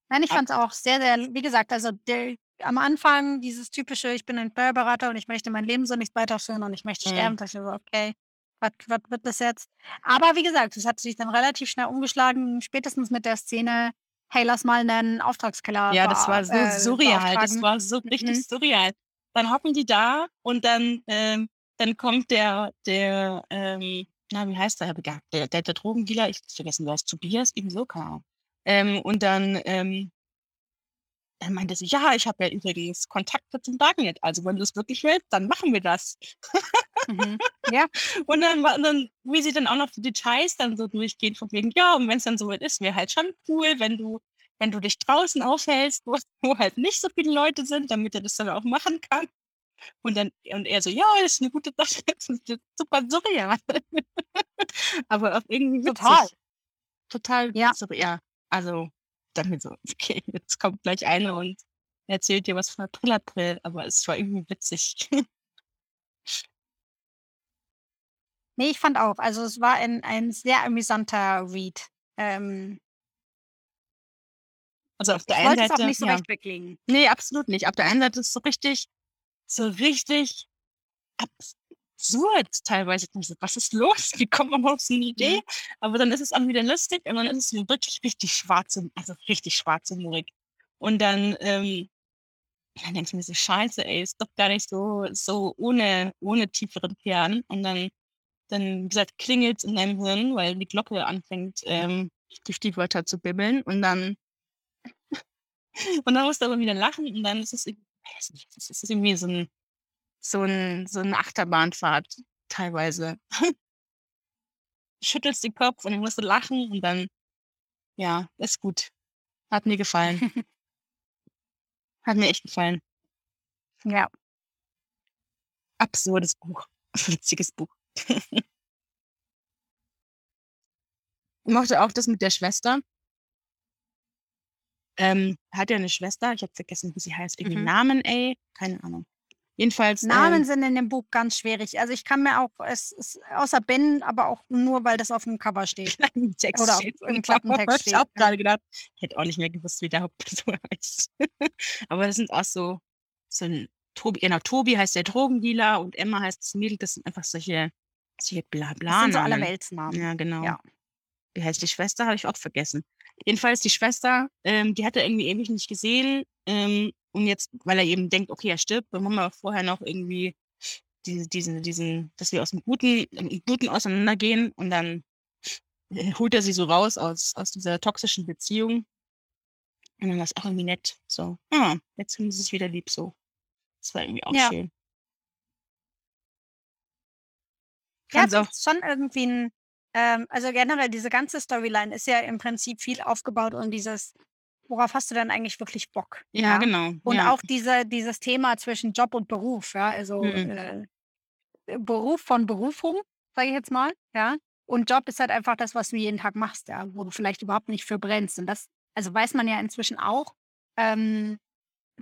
Nein, ich fand es auch sehr, sehr, wie gesagt, also der, am Anfang dieses typische, ich bin ein Steuerberater und ich möchte mein Leben so nicht weiterführen und ich möchte Mhm. sterben, dachte ich mir so, okay. was, was wird das jetzt? Aber wie gesagt, es hat sich dann relativ schnell umgeschlagen, spätestens mit der Szene, hey, lass mal einen Auftragskiller Ja, das war so äh, surreal. Das war so richtig Mhm. surreal. Dann hocken die da und dann, ähm, dann kommt der, der, ähm, na, wie heißt der, der, der, der Drogendealer, ich hab's vergessen, wer ist Tobias, irgendwie so, keine. Ähm, und dann, ähm, dann meinte sie, ja, ich habe ja übrigens Kontakte zum Darknet. Also wenn du es wirklich willst, dann machen wir das. Mhm. Ja, Und dann, war- dann, wie sie dann auch noch die Details dann so durchgehen, von wegen, ja, und wenn es dann soweit ist, wäre halt schon cool, wenn du, wenn du dich draußen aufhältst, wo, wo halt nicht so viele Leute sind, damit er das dann auch machen kann. Und dann, und er so, ja, das ist eine gute Sache, das ist super surreal. Aber auch irgendwie witzig. Total. Total Ja. surreal. Also, dann mir so, okay, jetzt kommt gleich eine und erzählt dir was von April April, aber es war irgendwie witzig. nee, ich fand auch, also es war ein, ein sehr amüsanter Read. Ähm, Also auf ich der einen wollte es auch Seite, nicht so ja. recht weglegen. Nee, absolut nicht. Auf der einen Seite ist es so richtig, so richtig absurd teilweise. Ich denke so, Was ist los? Wie kommt man auf so eine Idee? Aber dann ist es auch wieder lustig und dann ist es so wirklich richtig schwarz, also richtig schwarzhumorig. Und dann, ähm, dann denke ich mir so, scheiße, ey, ist doch gar nicht so, so ohne, ohne tieferen Kern. Und dann, dann, wie gesagt, klingelt in deinem Hirn, weil die Glocke anfängt, ähm, die Stichwörter zu bibbeln. Und dann und dann musst du aber wieder lachen und dann ist es irgendwie, weiß nicht, es ist irgendwie so ein, so ein, so eine Achterbahnfahrt teilweise. Schüttelst den Kopf und dann musst du lachen und dann, ja, ist gut. Hat mir gefallen. Hat mir echt gefallen. Ja, Absurdes Buch. Witziges Buch. Ich mochte auch das mit der Schwester. Ähm, hat ja eine Schwester, ich habe vergessen, wie sie heißt. Irgendwie Mhm. Namen, ey, keine Ahnung. Jedenfalls. Namen ähm, sind in dem Buch ganz schwierig. Also ich kann mir auch, es ist außer Ben, aber auch nur, weil das auf dem Cover steht. im Text Oder steht. im Klappentext ich steht, auch ja. gerade gedacht, ich hätte auch nicht mehr gewusst, wie der Hauptperson heißt. Aber das sind auch so, so ein Tobi, genau, Tobi heißt der Drogendealer und Emma heißt das Mädel, das sind einfach solche, solche Das Blabla. sind so alle Weltsnamen. Ja, genau. Ja. Wie heißt die Schwester? Habe ich auch vergessen. Jedenfalls die Schwester, ähm, die hat er irgendwie ewig nicht gesehen. Ähm, und jetzt, weil er eben denkt, okay, er stirbt, dann haben wir vorher noch irgendwie diese, diesen, diesen, dass wir aus dem Guten, im Guten auseinandergehen und dann äh, holt er sie so raus aus, aus dieser toxischen Beziehung. Und dann war es auch irgendwie nett. So, ah, jetzt sind sie sich wieder lieb so. Das war irgendwie auch Ja. schön. Ja, es auch, ist schon irgendwie ein, ähm, also generell diese ganze Storyline ist ja im Prinzip viel aufgebaut und dieses, worauf hast du denn eigentlich wirklich Bock? ja, genau. Und ja. auch diese, dieses Thema zwischen Job und Beruf, ja, also Mhm. äh, Beruf von Berufung, sage ich jetzt mal, ja. Und Job ist halt einfach das, was du jeden Tag machst, ja, wo du vielleicht überhaupt nicht für brennst. Und das, also weiß man ja inzwischen auch, ähm,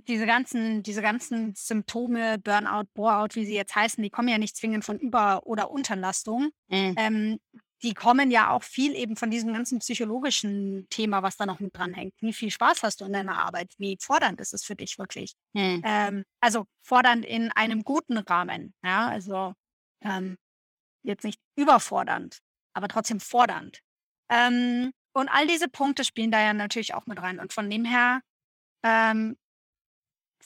diese ganzen, diese ganzen Symptome, Burnout, Boreout, wie sie jetzt heißen, die kommen ja nicht zwingend von Über- oder Unterlastung. Mhm. Ähm, die kommen ja auch viel eben von diesem ganzen psychologischen Thema, was da noch mit dranhängt. Wie viel Spaß hast du in deiner Arbeit? Wie fordernd ist es für dich wirklich? Mhm. Ähm, also fordernd in einem guten Rahmen. Ja, also ähm, jetzt nicht überfordernd, aber trotzdem fordernd. Ähm, und all diese Punkte spielen da ja natürlich auch mit rein. Und von dem her ähm,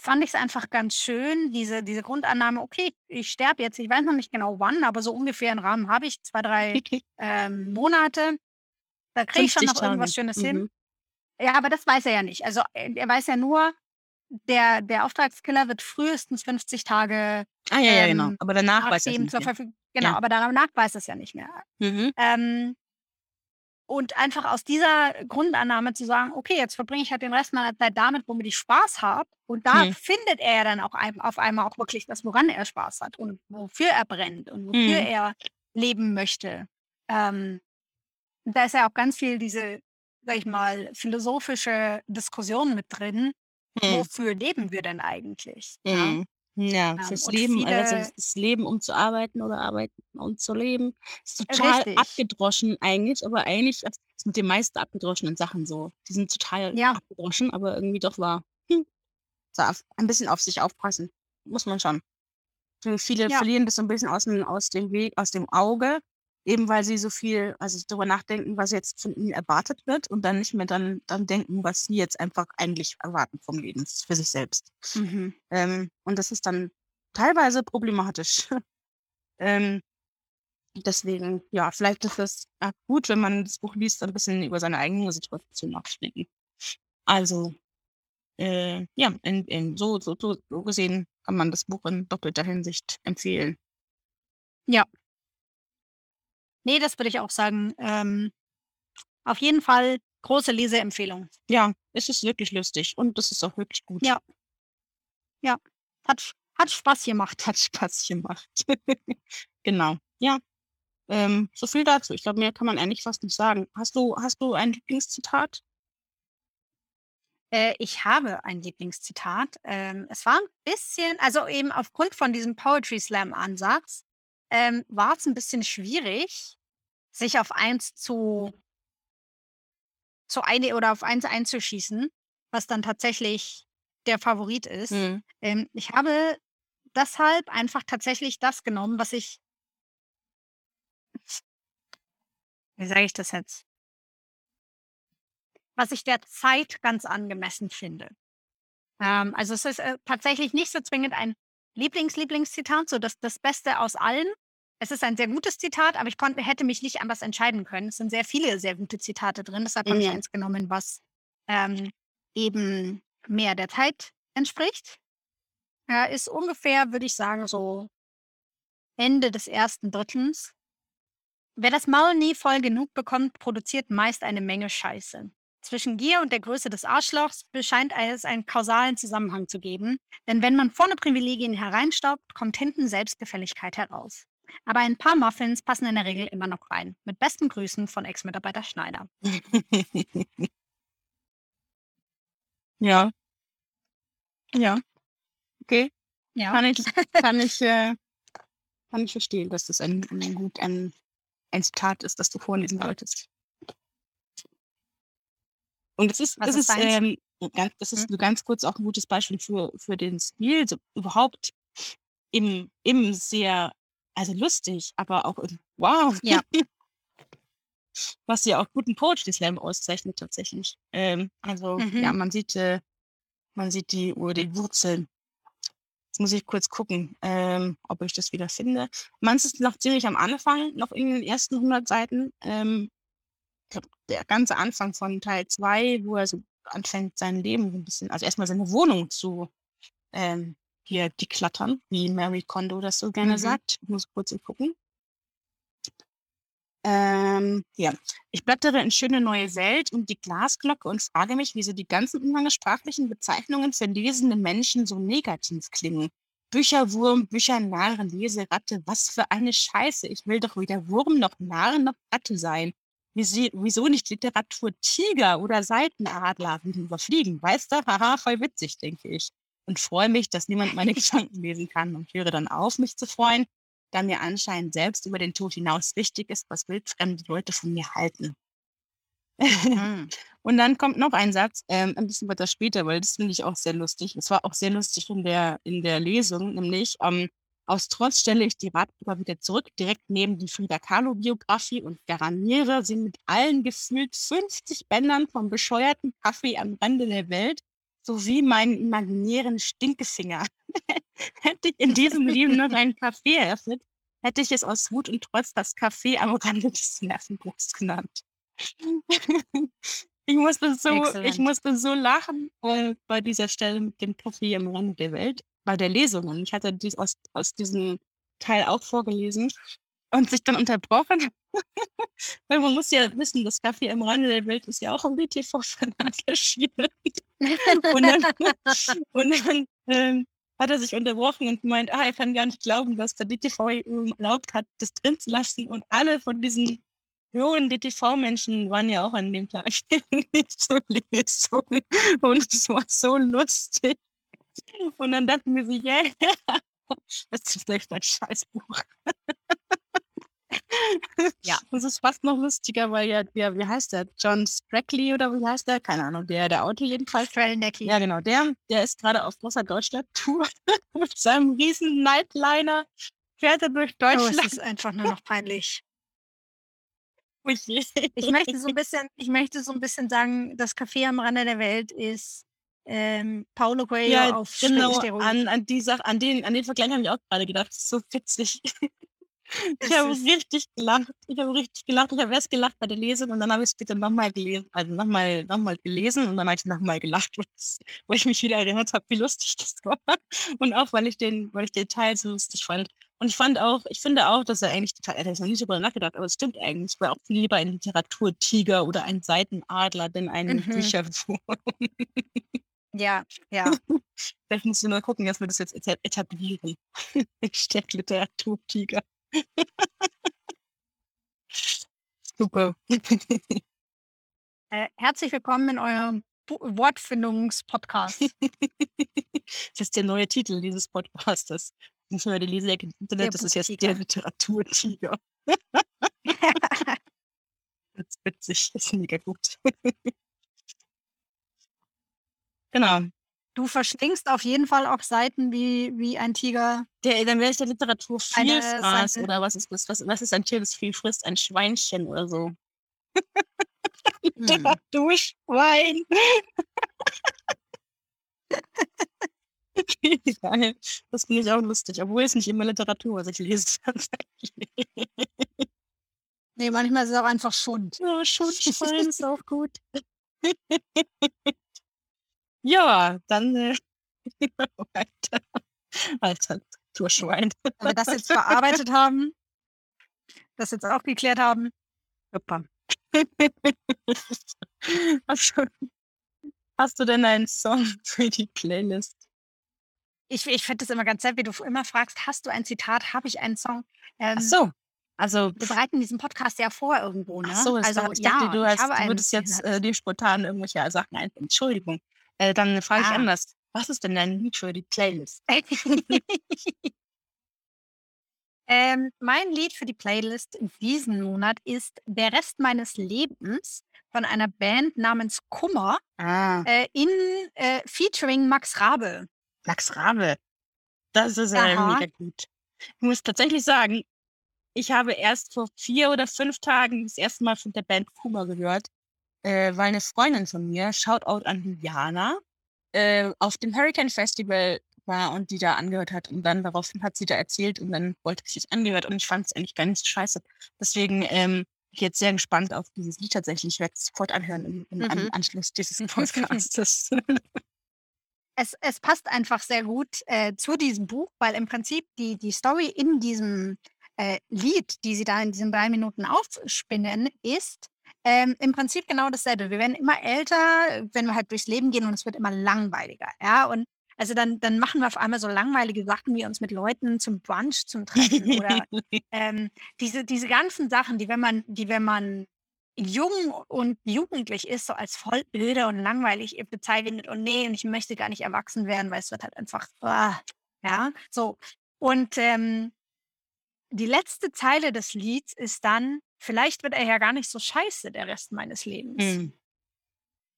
fand ich es einfach ganz schön, diese, diese Grundannahme, okay, ich sterbe jetzt, ich weiß noch nicht genau wann, aber so ungefähr einen Rahmen habe ich, zwei, drei ähm, Monate. Da kriege ich schon 50 noch irgendwas. Schönes hin. Mhm. Ja, aber das weiß er ja nicht. Also äh, er weiß ja nur, der, der Auftragskiller wird frühestens 50 Tage Ah, ja, ja, genau. ähm, Aber danach weiß er es nicht zur mehr. Verfügung. Genau, Ja. aber danach weiß es ja nicht mehr. Mhm. Ähm, und einfach aus dieser Grundannahme zu sagen, okay, jetzt verbringe ich halt den Rest meiner Zeit damit, womit ich Spaß habe. Und da Hm. findet er ja dann auch ein, auf einmal auch wirklich das, woran er Spaß hat und wofür er brennt und wofür Hm. er leben möchte. Ähm, da ist ja auch ganz viel diese, sag ich mal, philosophische Diskussion mit drin. Hm. Wofür leben wir denn eigentlich? Ja? Ja, Ähm, fürs und Leben, also viele- das Leben, um zu arbeiten oder arbeiten, um zu leben, ist total Richtig. abgedroschen eigentlich, aber eigentlich das ist mit den meisten abgedroschenen Sachen so. Die sind total Ja. abgedroschen, aber irgendwie doch wahr. Hm. So auf, ein bisschen auf sich aufpassen. Muss man schon. Viele Ja. verlieren das so 'n bisschen aus dem aus dem Weg aus dem Auge, eben weil sie so viel also, darüber nachdenken, was jetzt von ihnen erwartet wird und dann nicht mehr dann dann denken, was sie jetzt einfach eigentlich erwarten vom Leben für sich selbst. Mhm. Ähm, und das ist dann teilweise problematisch. Ähm, deswegen, ja, vielleicht ist es gut, wenn man das Buch liest, ein bisschen über seine eigene Situation nachzudenken. Also, äh, ja, in in so so so so gesehen kann man das Buch in doppelter Hinsicht empfehlen. Ja. Ne, das würde ich auch sagen. Ähm, auf jeden Fall große Leseempfehlung. Ja, es ist wirklich lustig und das ist auch wirklich gut. Ja. Ja, hat hat Spaß gemacht. Hat Spaß gemacht. Genau. Ja. Ähm, so viel dazu. Ich glaube, mehr kann man eigentlich fast nicht sagen. Hast du hast du ein Lieblingszitat? Äh, ich habe ein Lieblingszitat. Ähm, es war 'n bisschen also, eben aufgrund von diesem Poetry Slam Ansatz, ähm, war's 'n bisschen schwierig, sich auf eins zu zu eine oder auf eins einzuschießen, was dann tatsächlich der Favorit ist. Mhm. Ähm, ich habe deshalb einfach tatsächlich das genommen, was ich wie sage ich das jetzt? Was ich der Zeit ganz angemessen finde. Ähm, also, es ist, äh, tatsächlich nicht so zwingend ein Lieblings-Lieblingszitat, so das das Beste aus allen. Es ist ein sehr gutes Zitat, aber ich konnte hätte mich nicht anders entscheiden können. Es sind sehr viele sehr gute Zitate drin, deshalb habe ich Mhm. eins genommen, was, ähm, eben mehr der Zeit entspricht. Er ist ungefähr, würde ich sagen, so Ende des 1. Drittels. Wer das Maul nie voll genug bekommt, produziert meist eine Menge Scheiße. Zwischen Gier und der Größe des Arschlochs bescheint es einen kausalen Zusammenhang zu geben, denn wenn man vorne Privilegien hereinstaubt, kommt hinten Selbstgefälligkeit heraus. Aber ein paar Muffins passen in der Regel immer noch rein. Mit besten Grüßen von Ex-Mitarbeiter Schneider. Ja. Ja. Okay. Ja. Kann ich kann ich, äh kann ich verstehen, dass das ein ein gut ein ein Zitat ist, das du vorlesen wolltest. Und das ist Was das ist ähm, ganz das ist nur ganz kurz auch 'n gutes Beispiel für für den Stil, so überhaupt im im sehr also, lustig, aber auch wow. Ja. Was ja auch guten Poetry Slam auszeichnet tatsächlich. Ähm, also, ja, Mhm. man sieht, äh man sieht die Ur die Wurzeln. Jetzt muss ich kurz gucken, ähm, ob ich das wieder finde. Meins ist noch ziemlich am Anfang, noch in den ersten 100 Seiten. Ähm, ich glaube, der ganze Anfang von Teil 2, wo er so anfängt, sein Leben so 'n bisschen also, erst mal seine Wohnung zu, ähm, hier deklattern, wie Marie Kondo das so gerne Mhm. sagt. Ich muss kurz gucken. Ähm, ja. Ich blättere in schöne neue Welt und die Glasglocke und frage mich, wieso die ganzen umgangssprachlichen Bezeichnungen für lesende Menschen so negativ klingen. Bücherwurm, Büchernarr, Leseratte, was für eine Scheiße. Ich will doch weder Wurm noch Narr noch Ratte sein. Wieso wieso nicht Literatur Tiger oder Seitenadler wie die überfliegen, weißt du? Haha, voll witzig, denke ich. Und freue mich, dass niemand meine Gedanken lesen kann und höre dann auf, mich zu freuen, da mir anscheinend selbst über den Tod hinaus wichtig ist, was wildfremde Leute von mir halten. Mhm. Und dann kommt noch ein Satz, ähm, ein bisschen weiter später, weil das finde ich auch sehr lustig. Es war auch sehr lustig in der in der Lesung, nämlich, ähm: „Aus Trotz stelle ich die Ratgeber wieder zurück, direkt neben die Frida-Kahlo-Biografie und garniere sie mit allen gefühlt 50 Bändern vom bescheuerten Kaffee am Rande der Welt sowie meinen imaginären Stinkefinger. Hätte ich in diesem Leben noch einen Café eröffnet, hätte ich es aus Wut und Trotz das Café am Rande des Nervenbruchs genannt.“ Ich musste so ich musste so lachen, äh, bei dieser Stelle mit dem Kaffee am Rande der Welt, bei der Lesung. Und ich hatte dies aus aus diesem Teil auch vorgelesen und sich dann unterbrochen. Weil man muss ja wissen, das Café am Rande der Welt ist ja auch im WTV-Verlag erschienen. Und dann und dann, ähm, hat er sich unterbrochen und gemeint: „Ah, er kann gar nicht glauben, dass der DTV erlaubt hat, das drin zu lassen.“ Und alle von diesen hohen DTV-Menschen waren ja auch an dem Tag nicht zur Lesung. Und es war so lustig. Und dann dachten wir so: „Yeah, das ist echt ein Scheißbuch.“ Ja. Das ist fast noch lustiger, weil ja, ja, wie heißt der? John Strackley oder wie heißt der? Keine Ahnung, der, der Autor jedenfalls. Strelnecki. Ja, genau, der, der ist gerade auf großer Deutschland-Tour mit seinem riesen Nightliner. Fährt er durch Oh, es Deutschland. ist einfach nur noch peinlich. Oh. Ich möchte so ein bisschen, ich möchte so ein bisschen sagen, das Café am Rande der Welt ist ähm, Paulo Coelho Ja, auf genau, an, an die Sache, an den, an den Vergleich habe ich auch gerade gedacht. Das ist so witzig. Ich habe richtig gelacht. Ich habe richtig gelacht. Ich habe erst gelacht bei der Lesung und dann habe ich es bitte nochmal gelesen, also nochmal noch mal gelesen und dann habe ich nochmal gelacht, wo ich mich wieder erinnert habe, wie lustig das war. Und auch, weil ich den, weil ich den Teil so lustig fand. Und ich fand auch, ich finde auch, dass er eigentlich total, er hat noch nie so drüber nachgedacht, aber es stimmt eigentlich. Ich wäre auch viel lieber ein Literaturtiger oder ein Seitenadler, denn ein Mhm. Bücherwurm. Ja, ja. Vielleicht musst du nur gucken, dass wir das jetzt eta- etablieren. Hashtag Literaturtiger. Super. Äh, herzlich willkommen in eurem Bu- Wortfindungspodcast. Das ist der neue Titel dieses Podcastes. Nicht nur Leseecke im Internet, das ist jetzt der. Literaturtiger. Das ist witzig, das ist mega gut. Genau. Du verschlingst auf jeden Fall auch Seiten wie, wie ein Tiger. Der, dann wäre ich der Literatur Vielfraß oder was ist das? Was, was ist ein Tier, das viel frisst? Ein Schweinchen oder so. Hm. Literaturschwein. Geil. Das finde ich auch lustig, obwohl es nicht immer Literatur, was ich lese. Nee, manchmal ist es auch einfach Schund. ja, schon Schwein ist auch gut. Ja, dann äh, weiter. Alter, Literaturschwein. Wenn wir das jetzt verarbeitet haben, das jetzt auch geklärt haben. Super. Hast du, hast du denn einen Song für die Playlist? Ich, ich finde das immer ganz nett, wie du immer fragst, hast du ein Zitat, habe ich einen Song? Ähm, Ach so, also Wir bereiten diesen Podcast ja vor irgendwo, ne? Ach so, also, also, ich dachte, ja, du, hast, du würdest jetzt äh, dir spontan irgendwelche Sachen ein. Entschuldigung. Äh, dann frage ich Ah. anders. Was ist denn dein Lied für die Playlist? ähm, mein Lied für die Playlist in diesem Monat ist Der Rest meines Lebens von einer Band namens Kummer Ah, äh, in äh, featuring Max Rabe. Max Rabe. Das ist äh, Aha. mega gut. Ich muss tatsächlich sagen, ich habe erst vor vier oder fünf Tagen das erste Mal von der Band Kuma gehört, äh, weil eine Freundin von mir, Shoutout an Juliana, äh, auf dem Hurricane Festival war und die da angehört hat. Und dann daraufhin hat sie da erzählt und dann wollte ich es angehört und ich fand es eigentlich gar nicht so scheiße. Deswegen ähm, bin ich jetzt sehr gespannt auf dieses Lied tatsächlich. Ich werde es sofort anhören im, im An Mhm. Anschluss dieses Podcasts. Es, es passt einfach sehr gut äh, zu diesem Buch, weil im Prinzip die, die Story in diesem äh, Lied, die sie da in diesen drei Minuten aufspinnen, ist ähm, im Prinzip genau dasselbe. Wir werden immer älter, wenn wir halt durchs Leben gehen und es wird immer langweiliger. Ja, und also dann, dann machen wir auf einmal so langweilige Sachen wie uns mit Leuten zum Brunch zum Treffen oder ähm, diese, diese ganzen Sachen, die wenn man, die wenn man jung und jugendlich ist, so als voll öde und langweilig bezeichnet und nee, und ich möchte gar nicht erwachsen werden, weil es wird halt einfach, ah, ja, so. Und ähm, die letzte Zeile des Lieds ist dann, vielleicht wird er ja gar nicht so scheiße der Rest meines Lebens. Hm.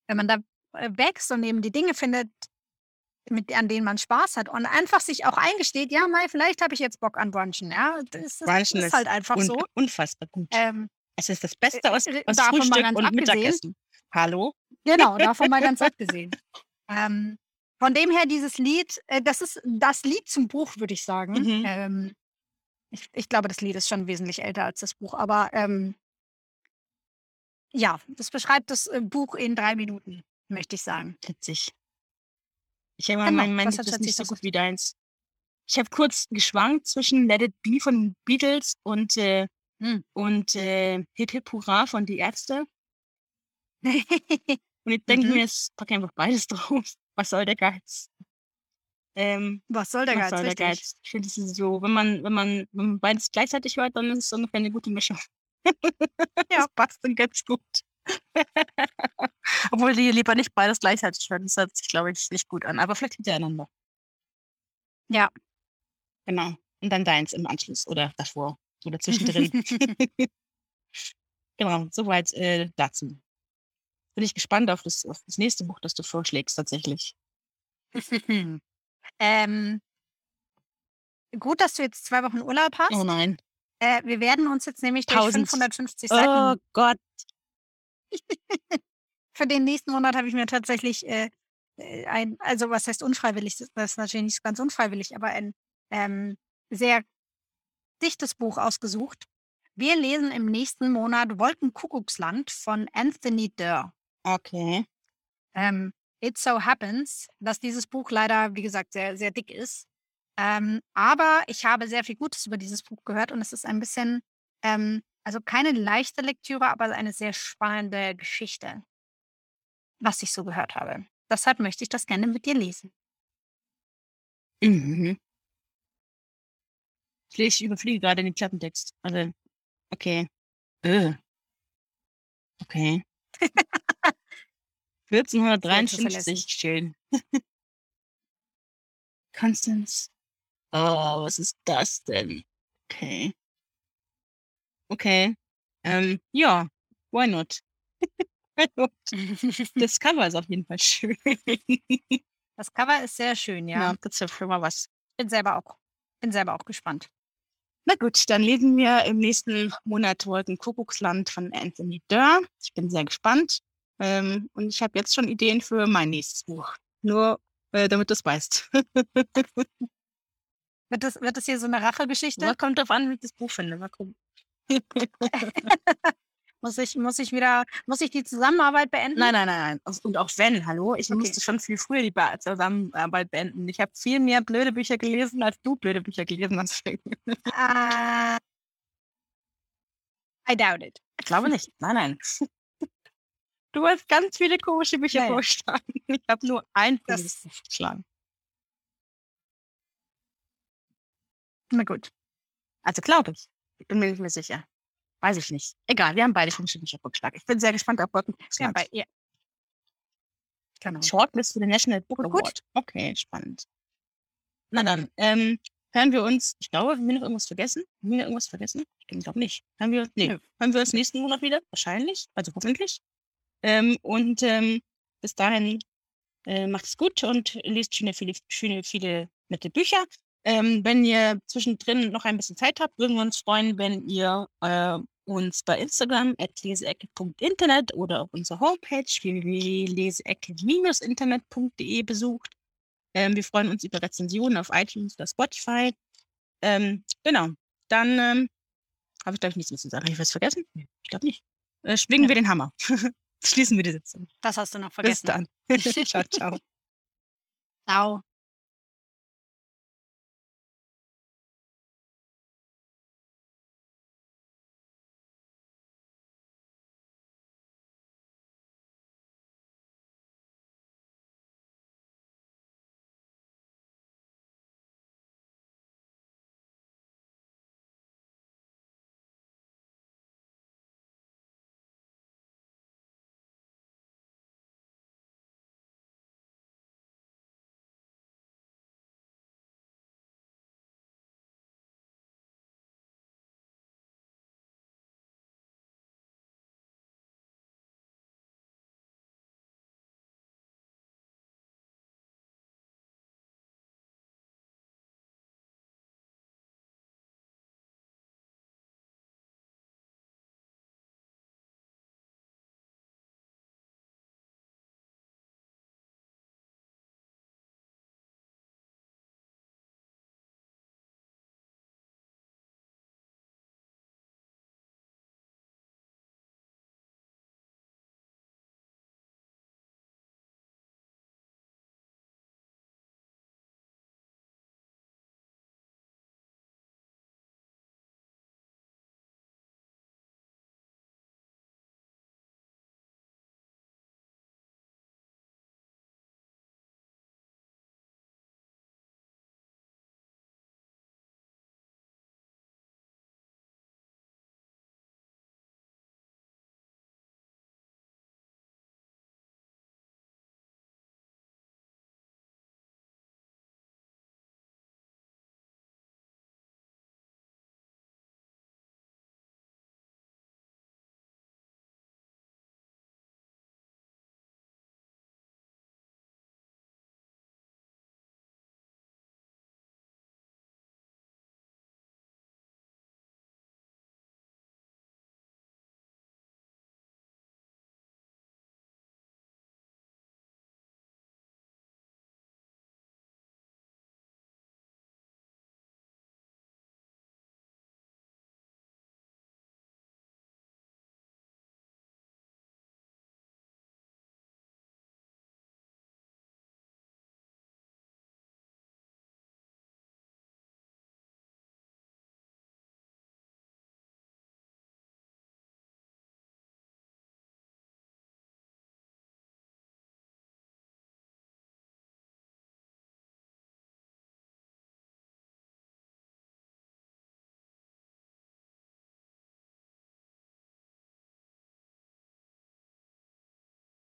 Wenn man da äh, wächst und eben die Dinge findet, mit, an denen man Spaß hat und einfach sich auch eingesteht, ja, mal, vielleicht habe ich jetzt Bock an Brunchen, ja, das, das ist halt einfach Un so. unfassbar gut. Ähm, Es ist das Beste aus, äh, aus Frühstück und. Mittagessen. Hallo? Genau, davon mal ganz abgesehen. Ähm, von dem her, dieses Lied, äh, das ist das Lied zum Buch, würde ich sagen. Mhm. Ähm, ich, ich glaube, das Lied ist schon wesentlich älter als das Buch, aber ähm, ja, das beschreibt das äh, Buch in drei Minuten, möchte ich sagen. Witzig. Ich denke mal, mein, mein das Lied ist nicht so gut wie deins. Ich habe kurz geschwankt zwischen Let It Be von den Beatles und, äh, Hm. und äh, Hip Hip Hurra von Die Ärzte. Und ich denke Mhm. mir, jetzt packe einfach beides drauf. Was soll der Geiz? Ähm, Was soll der was Geiz? soll der Richtig. Geiz? Ich finde, es so, wenn man, wenn man, wenn man beides gleichzeitig hört, dann ist es ungefähr eine gute Mischung. Ja. Passt dann ganz gut. Obwohl die lieber nicht beides gleichzeitig hören. Das hört sich, glaube ich, nicht gut an. Aber vielleicht hintereinander. Ja. Genau. Und dann deins im Anschluss oder davor. Oder zwischendrin. genau, soweit äh, dazu. Bin ich gespannt auf das, auf das nächste Buch, das du vorschlägst, tatsächlich. Ähm, gut, dass du jetzt zwei Wochen Urlaub hast. Oh nein. Äh, wir werden uns jetzt nämlich durch 1000. 550 Oh Seiten. Gott. Für den nächsten Monat habe ich mir tatsächlich äh, äh, ein, also was heißt unfreiwillig, das das ist natürlich nicht ganz unfreiwillig, aber ein ähm, sehr dichtes Buch ausgesucht. Wir lesen im nächsten Monat Wolkenkuckucksland von Anthony Durr. Okay. Ähm, It so happens, dass dieses Buch leider, wie gesagt, sehr, sehr dick ist. Ähm, aber ich habe sehr viel Gutes über dieses Buch gehört und es ist ein bisschen, ähm, also keine leichte Lektüre, aber eine sehr spannende Geschichte, was ich so gehört habe. Deshalb möchte ich das gerne mit dir lesen. Mhm. Ich lese, überfliege gerade den Klappentext. Also, okay. Äh. Okay. 1453, schön. Constance. Oh, was ist das denn? Okay. Okay. Ähm, ja, why not? Why not? Das Cover ist auf jeden Fall schön. Das Cover ist sehr schön, ja. Ja, ist ja schon mal was. Bin selber auch, bin selber auch gespannt. Na gut, dann lesen wir im nächsten Monat Wolkenkuckucksland von Anthony Durr. Ich bin sehr gespannt. Ähm, und ich habe jetzt schon Ideen für mein nächstes Buch. Nur, äh, damit du es weißt. Wird das, wird das hier so eine Rachegeschichte? Kommt drauf an, wie ich das Buch finde. Mal gucken. Muss ich, muss ich wieder, muss ich die Zusammenarbeit beenden? Nein, nein, nein, nein. Und auch wenn, hallo, ich Okay. musste schon viel früher die Zusammenarbeit beenden. Ich habe viel mehr blöde Bücher gelesen, als du blöde Bücher gelesen hast. Ich Ah, I doubt it. glaube nicht. Nein, nein. Du hast ganz viele komische Bücher Naja. vorgeschlagen. Ich habe nur ein Das- vorgeschlagen. Na gut. Also glaube ich. Ich bin mir nicht mehr sicher. Weiß ich nicht. Egal, wir haben beide komische Bücher vorgeschlagen. Ich bin sehr gespannt auf Wolken. Ja, bei ihr. Genau. Shortlist für den National Book Award. gut. Okay, spannend. Na dann, ähm, hören wir uns, ich glaube, haben wir noch irgendwas vergessen? Haben wir noch irgendwas vergessen? Ich glaube nicht. Haben wir, nee, hören wir uns nächsten Monat wieder? Wahrscheinlich, also hoffentlich. Ähm, und ähm, bis dahin äh, macht es gut und lest schöne, viele, schöne, viele nette Bücher. Ähm, wenn ihr zwischendrin noch ein bisschen Zeit habt, würden wir uns freuen, wenn ihr äh, uns bei Instagram at leseecke.internet oder auf unserer Homepage www.leseecke-internet.de besucht. Ähm, wir freuen uns über Rezensionen auf iTunes oder Spotify. Ähm, genau, dann ähm, habe ich, glaube ich, nichts mehr zu sagen. Habe ich was vergessen? Ich glaube nicht. Äh, schwingen Ja. wir den Hammer. Schließen wir die Sitzung. Das hast du noch Bis vergessen. dann. ciao, ciao. Ciao.